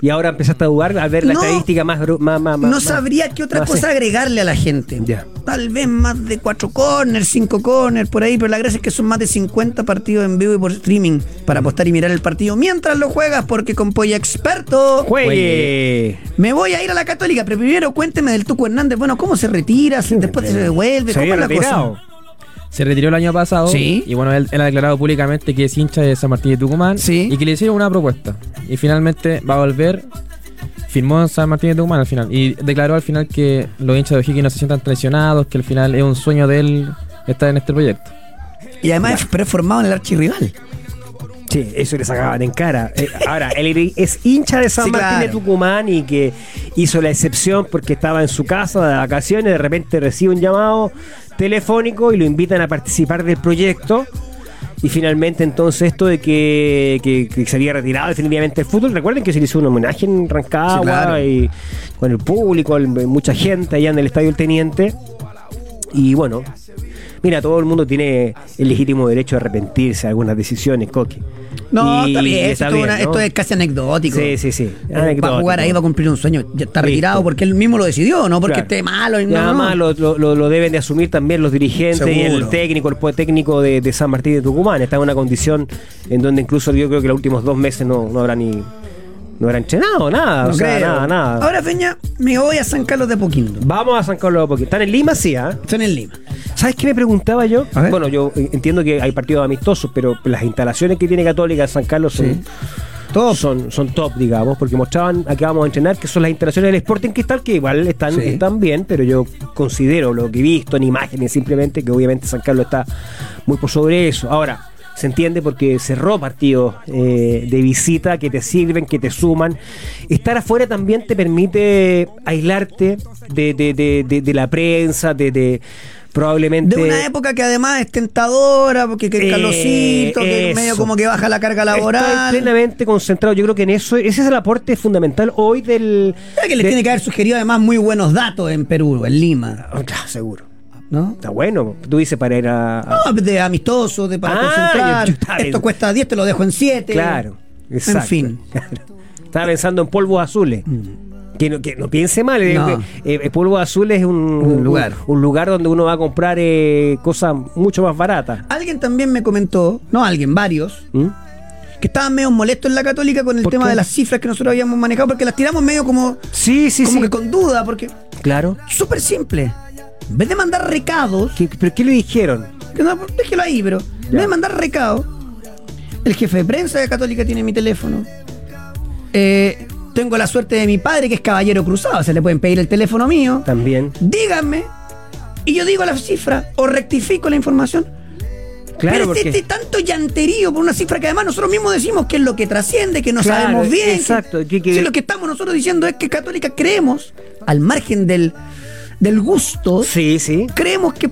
Y ahora empezaste a dudar al ver la No, estadística más, gru- más, más- no más- sabría qué otra cosa agregarle a la gente. Ya. Tal vez más de cuatro corners, cinco corners, por ahí, pero la gracia es que son más de 50 partidos en vivo y por streaming para apostar y mirar el partido mientras lo juegas, porque con Polla Experto ¡Juegue! me voy a ir a la Católica, pero primero cuénteme del Tuco Hernández. Bueno, ¿cómo se retira? Después se devuelve, Se ¿cómo es la retirado. cosa? Se retiró el año pasado. Sí. Y bueno, él, él ha declarado públicamente que es hincha de San Martín de Tucumán. Sí. Y que le hicieron una propuesta. Y finalmente va a volver. Firmó en San Martín de Tucumán al final. Y declaró al final que los hinchas de O'Higgins no se sientan traicionados. Que al final es un sueño de él estar en este proyecto. Y además es preformado en el archirrival. Sí, eso le sacaban en cara. Eh, ahora, él es hincha de San Sí, Martín de. Tucumán y que hizo la excepción porque estaba en su casa de vacaciones, de repente recibe un llamado telefónico y lo invitan a participar del proyecto. Y finalmente entonces esto de que, que- que se había retirado definitivamente del fútbol. Recuerden que se le hizo un homenaje en Rancagua Sí, claro. y con el público, el- mucha gente allá en el Estadio El Teniente. Y bueno, Mira, todo el mundo tiene el legítimo derecho a arrepentirse de algunas decisiones, Coqui. No, Y está bien, está esto, es una- bien, ¿no? esto es casi anecdótico. Sí, sí, sí. Eh, Va a Anecdótico. jugar ahí, va a cumplir un sueño. Ya está retirado Listo. porque él mismo lo decidió, no porque Claro. esté malo. no, no. además lo, lo- lo- lo deben de asumir también los dirigentes y el técnico, el técnico de, de San Martín de Tucumán. Está en una condición en donde incluso yo creo que los últimos dos meses no, no habrá ni no habrá entrenado, nada, No o sea, creo. nada, nada. Ahora, Feña, me voy a San Carlos de Apoquindo. Vamos a San Carlos de Apoquindo. ¿Están en Lima? Sí, ¿ah? Están en Lima. ¿Sabes qué me preguntaba yo? Bueno, yo eh, entiendo que hay partidos amistosos, pero las instalaciones que tiene Católica en San Carlos son, Sí. Top. son, son top, digamos, porque mostraban a qué vamos a entrenar, que son las instalaciones del Sporting Cristal, que igual están, Sí. están bien, pero yo considero lo que he visto en imágenes simplemente, que obviamente San Carlos está muy por sobre eso. Ahora, se entiende porque cerró partidos eh, de visita que te sirven, que te suman. Estar afuera también te permite aislarte de, de- de- de- la prensa, de, de probablemente... De una época que además es tentadora, porque que el Eh, que eso. medio como que baja la carga Estoy laboral. plenamente concentrado. Yo creo que en eso, ese es el aporte fundamental hoy del. Que le de- tiene que haber sugerido además muy buenos datos en Perú, en Lima. Ah, claro, seguro. ¿No? Está bueno. Tú dices para ir a. a- No, de amistoso, de para Ah, concentrar. yo- yo estaba Esto cuesta 10, te lo dejo en 7. Claro. Exacto. En fin. <laughs> Estaba pensando en polvos azules. Que no, que no piense mal, eh, No. eh, eh, polvos azules es un, Un lugar. Un, lugar donde uno va a comprar eh, cosas mucho más baratas. Alguien también me comentó, no alguien, varios, ¿Mm? que estaban medio molestos en la católica con el ¿Por tema qué? de las cifras que nosotros habíamos manejado, porque las tiramos medio como, Sí, sí, como sí. que con duda, porque Claro. súper simple. En vez de mandar recados, ¿Qué- ¿Pero qué le dijeron? que no, déjelo ahí, pero en vez de mandar recados, el jefe de prensa de Católica tiene mi teléfono. Eh, tengo la suerte de mi padre, que es caballero cruzado, se le pueden pedir el teléfono mío. También. Díganme, y yo digo la cifra, o rectifico la información. Claro, Pero porque. este, tanto llanterío por una cifra que además nosotros mismos decimos que es lo que trasciende, que no Claro, sabemos bien. exacto, que- que- si lo que estamos nosotros diciendo es que Católica creemos, al margen del, del gusto, Sí, sí. creemos que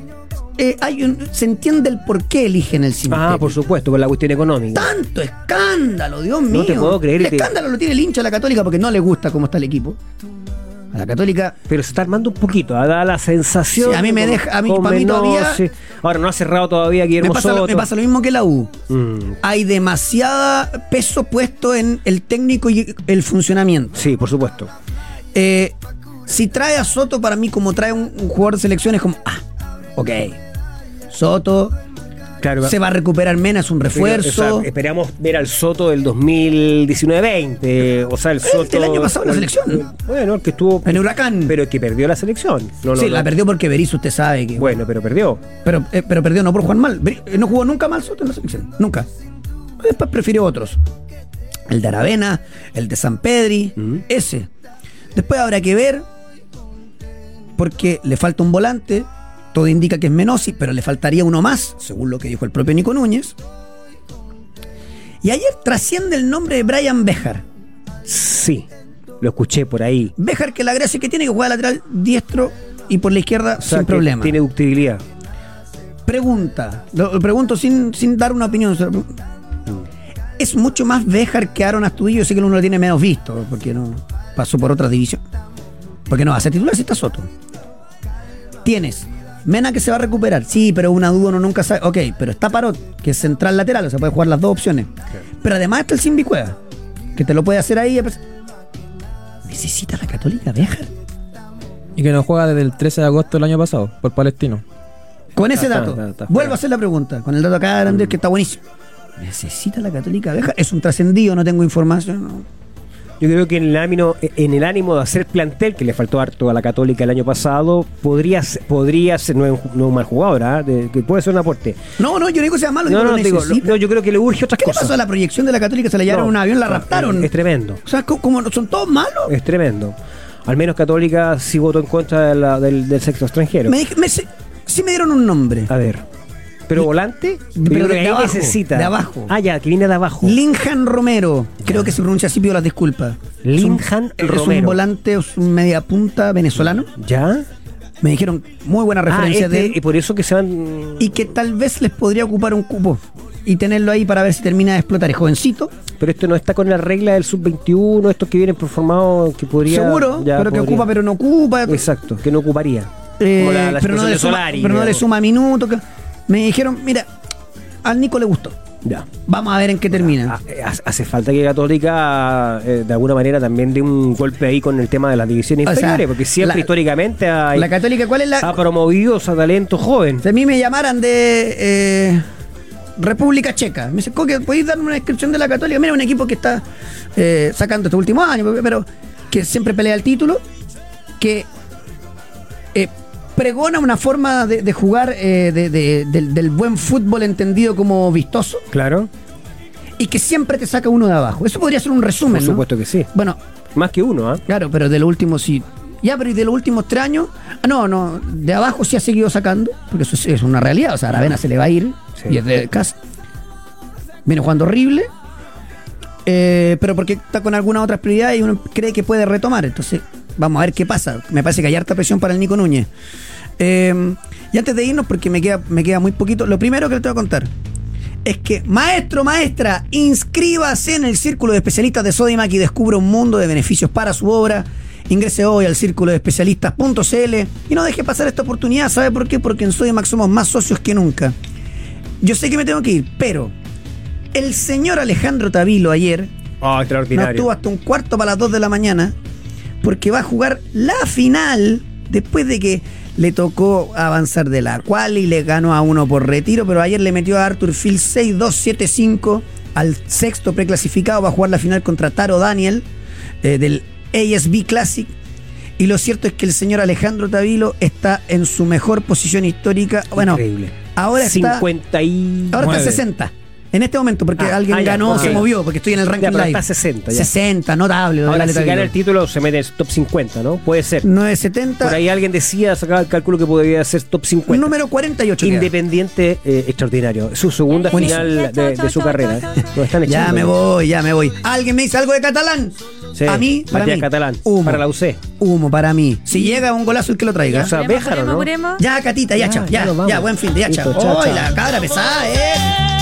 eh, hay un, se entiende el por qué eligen el cementerio. Ah, por supuesto, por la cuestión económica. Tanto escándalo, Dios mío. No te puedo creer, El y te- escándalo lo tiene el hincha de la Católica porque no le gusta cómo está el equipo. A la Católica Pero se está armando un poquito, ¿ah? da la sensación. Sí, a mí me como- deja- a mí- para mí todavía- sí. Ahora no ha cerrado todavía me Guillermo lo, Soto. me pasa lo mismo que la U. Mm, Hay demasiada peso puesto en el técnico y el funcionamiento. sí, por supuesto. Eh, si trae a Soto para mí como trae un, un jugador de selección es como, ah, ok. Soto Claro, se va a recuperar Mena, es un refuerzo. O sea, esperamos ver al Soto del 2019-20. O sea, el El Soto. del año pasado en la selección. Bueno, el que estuvo. En Huracán. Pero el que perdió la selección. No, no, sí, no. la perdió porque Berizzo usted sabe que. Bueno, pero perdió. Pero, eh, pero perdió no por jugar mal. Eh, No jugó nunca mal Soto en la selección. Nunca. Después prefirió otros. El de Aravena, el de San Pedri, Mm. ese. Después habrá que ver, porque le falta un volante. Todo indica que es Menosi, pero le faltaría uno más, según lo que dijo el propio Nico Núñez. Y ayer trasciende el nombre de Brian Bejar. Sí, lo escuché por ahí. Bejar que la gracia que tiene que jugar lateral diestro y por la izquierda O sea, sin problema. Tiene ductibilidad. Pregunta, lo, lo pregunto sin, sin dar una opinión. Es mucho más Béjar que Aaron Astudillo. Sé que uno lo tiene menos visto, porque no pasó por otra división. Porque no va a ser titular si está Soto. Tienes Mena que se va a recuperar. Sí, pero una duda uno nunca sabe. Ok, pero está Parot, que es central lateral, o sea, puede jugar las dos opciones. Pero además está el Simbi Cueva, que te lo puede hacer ahí. ¿Necesita la Católica Béjar? Y que no juega desde el 13 de agosto del año pasado, por Palestino. Con ese Está- dato, está- está vuelvo a hacer la pregunta. Con el dato acá de Andrés, que está buenísimo. ¿Necesita la Católica Béjar? Es un trascendido, no tengo información. no. Yo creo que en el ánimo, en el ánimo de hacer plantel, que le faltó harto a la Católica el año pasado, podría ser, podría ser no, es un- no un mal jugador, ¿ah? De- que puede ser un aporte. No, no, yo no digo que sea malo, No, digo no, lo digo, necesita. no, yo creo que le urge otras ¿Qué cosas. pasó a la proyección de la Católica? Se la llevaron en un avión, la raptaron. Es tremendo, O sea, co- como son todos malos. es tremendo. Al menos Católica sí votó en contra de la- del, del sexo extranjero. Me, me sí me dieron un nombre. A ver. ¿Pero volante? pero de abajo, necesita. de abajo. Ah, ya, que viene de abajo. Linhan Romero. Creo que se pronuncia así, pido las disculpas. Linhan es un, Es un Romero. volante, es un media punta venezolano. ¿Ya? Me dijeron muy buena Ah, referencia de este, él. y por eso que se van. y que tal vez les podría ocupar un cupo y tenerlo ahí para ver si termina de explotar. Es jovencito, Pero esto no está con la regla del sub-21, estos que vienen performados, que podría. seguro, ya pero que ocupa, pero no ocupa. Exacto, que no ocuparía. Eh, la- la pero no de suma, pero no le suma minutos. Que- Me dijeron, mira, al Nico le gustó. Ya. Vamos a ver en qué termina. Ah, eh, hace- falta que Católica eh, de alguna manera también dé un golpe ahí con el tema de las divisiones O sea, inferiores, porque siempre la- históricamente ha, La Católica, ¿cuál es la...? ha promovido a talento joven. Si a mí me llamaran de eh, República Checa, me dice, Coque, ¿podéis darme una descripción de la Católica? Mira, un equipo que está eh, sacando estos últimos años, pero que siempre pelea el título, que eh, pregona una forma de, de jugar eh, de- de- del, del buen fútbol entendido como vistoso Claro, y que siempre te saca uno de abajo. Eso podría ser un resumen, por ¿no? supuesto que sí. Bueno, Más que uno, ¿ah? Claro, pero de los últimos sí. Ya, pero y de los últimos tres años. ah, No, no, de abajo sí ha seguido sacando, porque eso es, es una realidad. O sea, Aravena se le va a ir Sí. y es de casa. Viene jugando horrible, eh, pero porque está con alguna otra prioridad y uno cree que puede retomar. Entonces, vamos a ver qué pasa. Me parece que hay harta presión para el Nico Núñez. Eh, y antes de irnos, porque me queda, me queda muy poquito, lo primero que le tengo que contar es que, maestro, maestra, inscríbase en el círculo de especialistas de Sodimac y descubra un mundo de beneficios para su obra. Ingrese hoy al círculo de especialistas.cl y no deje pasar esta oportunidad. ¿Sabe por qué? Porque en Sodimac somos más socios que nunca. Yo sé que me tengo que ir, pero el señor Alejandro Tavilo ayer Ah, no estuvo hasta un cuarto para las 2 de la mañana porque va a jugar la final después de que le tocó avanzar de la cual y le ganó a uno por retiro, pero ayer le metió a Arthur Phil 6-2-7-5 al sexto preclasificado, va a jugar la final contra Taro Daniel eh, del ASB Classic. Y lo cierto es que el señor Alejandro Tavilo está en su mejor posición histórica. Bueno, Increíble. ahora está, 50 y... ahora está Nueve. 60. En este momento, porque Ah, alguien ah, ya, ganó, ok. se movió, porque estoy en el ranking Ya, pero live. está 60 ya. 60, notable. Ahora, si gana el título, se mete en top 50, ¿no? Puede ser. 970. Por ahí alguien decía, sacaba el cálculo que podría ser top 50. Número 48. queda. Independiente eh, extraordinario. Su segunda Buenísimo. final de, de su carrera. ¿eh? Lo están Ya me voy, ya me voy. ¿Alguien me dice algo de catalán? Sí, A mí, para Matías mí. Catalán. Humo. Para la UC. Humo para mí. Si llega un golazo el que lo traiga. O sea, Béjaro, ¿no? Ya, Catita, ya, Ya, chao. ya buen fin de ya, chao. chao. la cabra pesada, eh.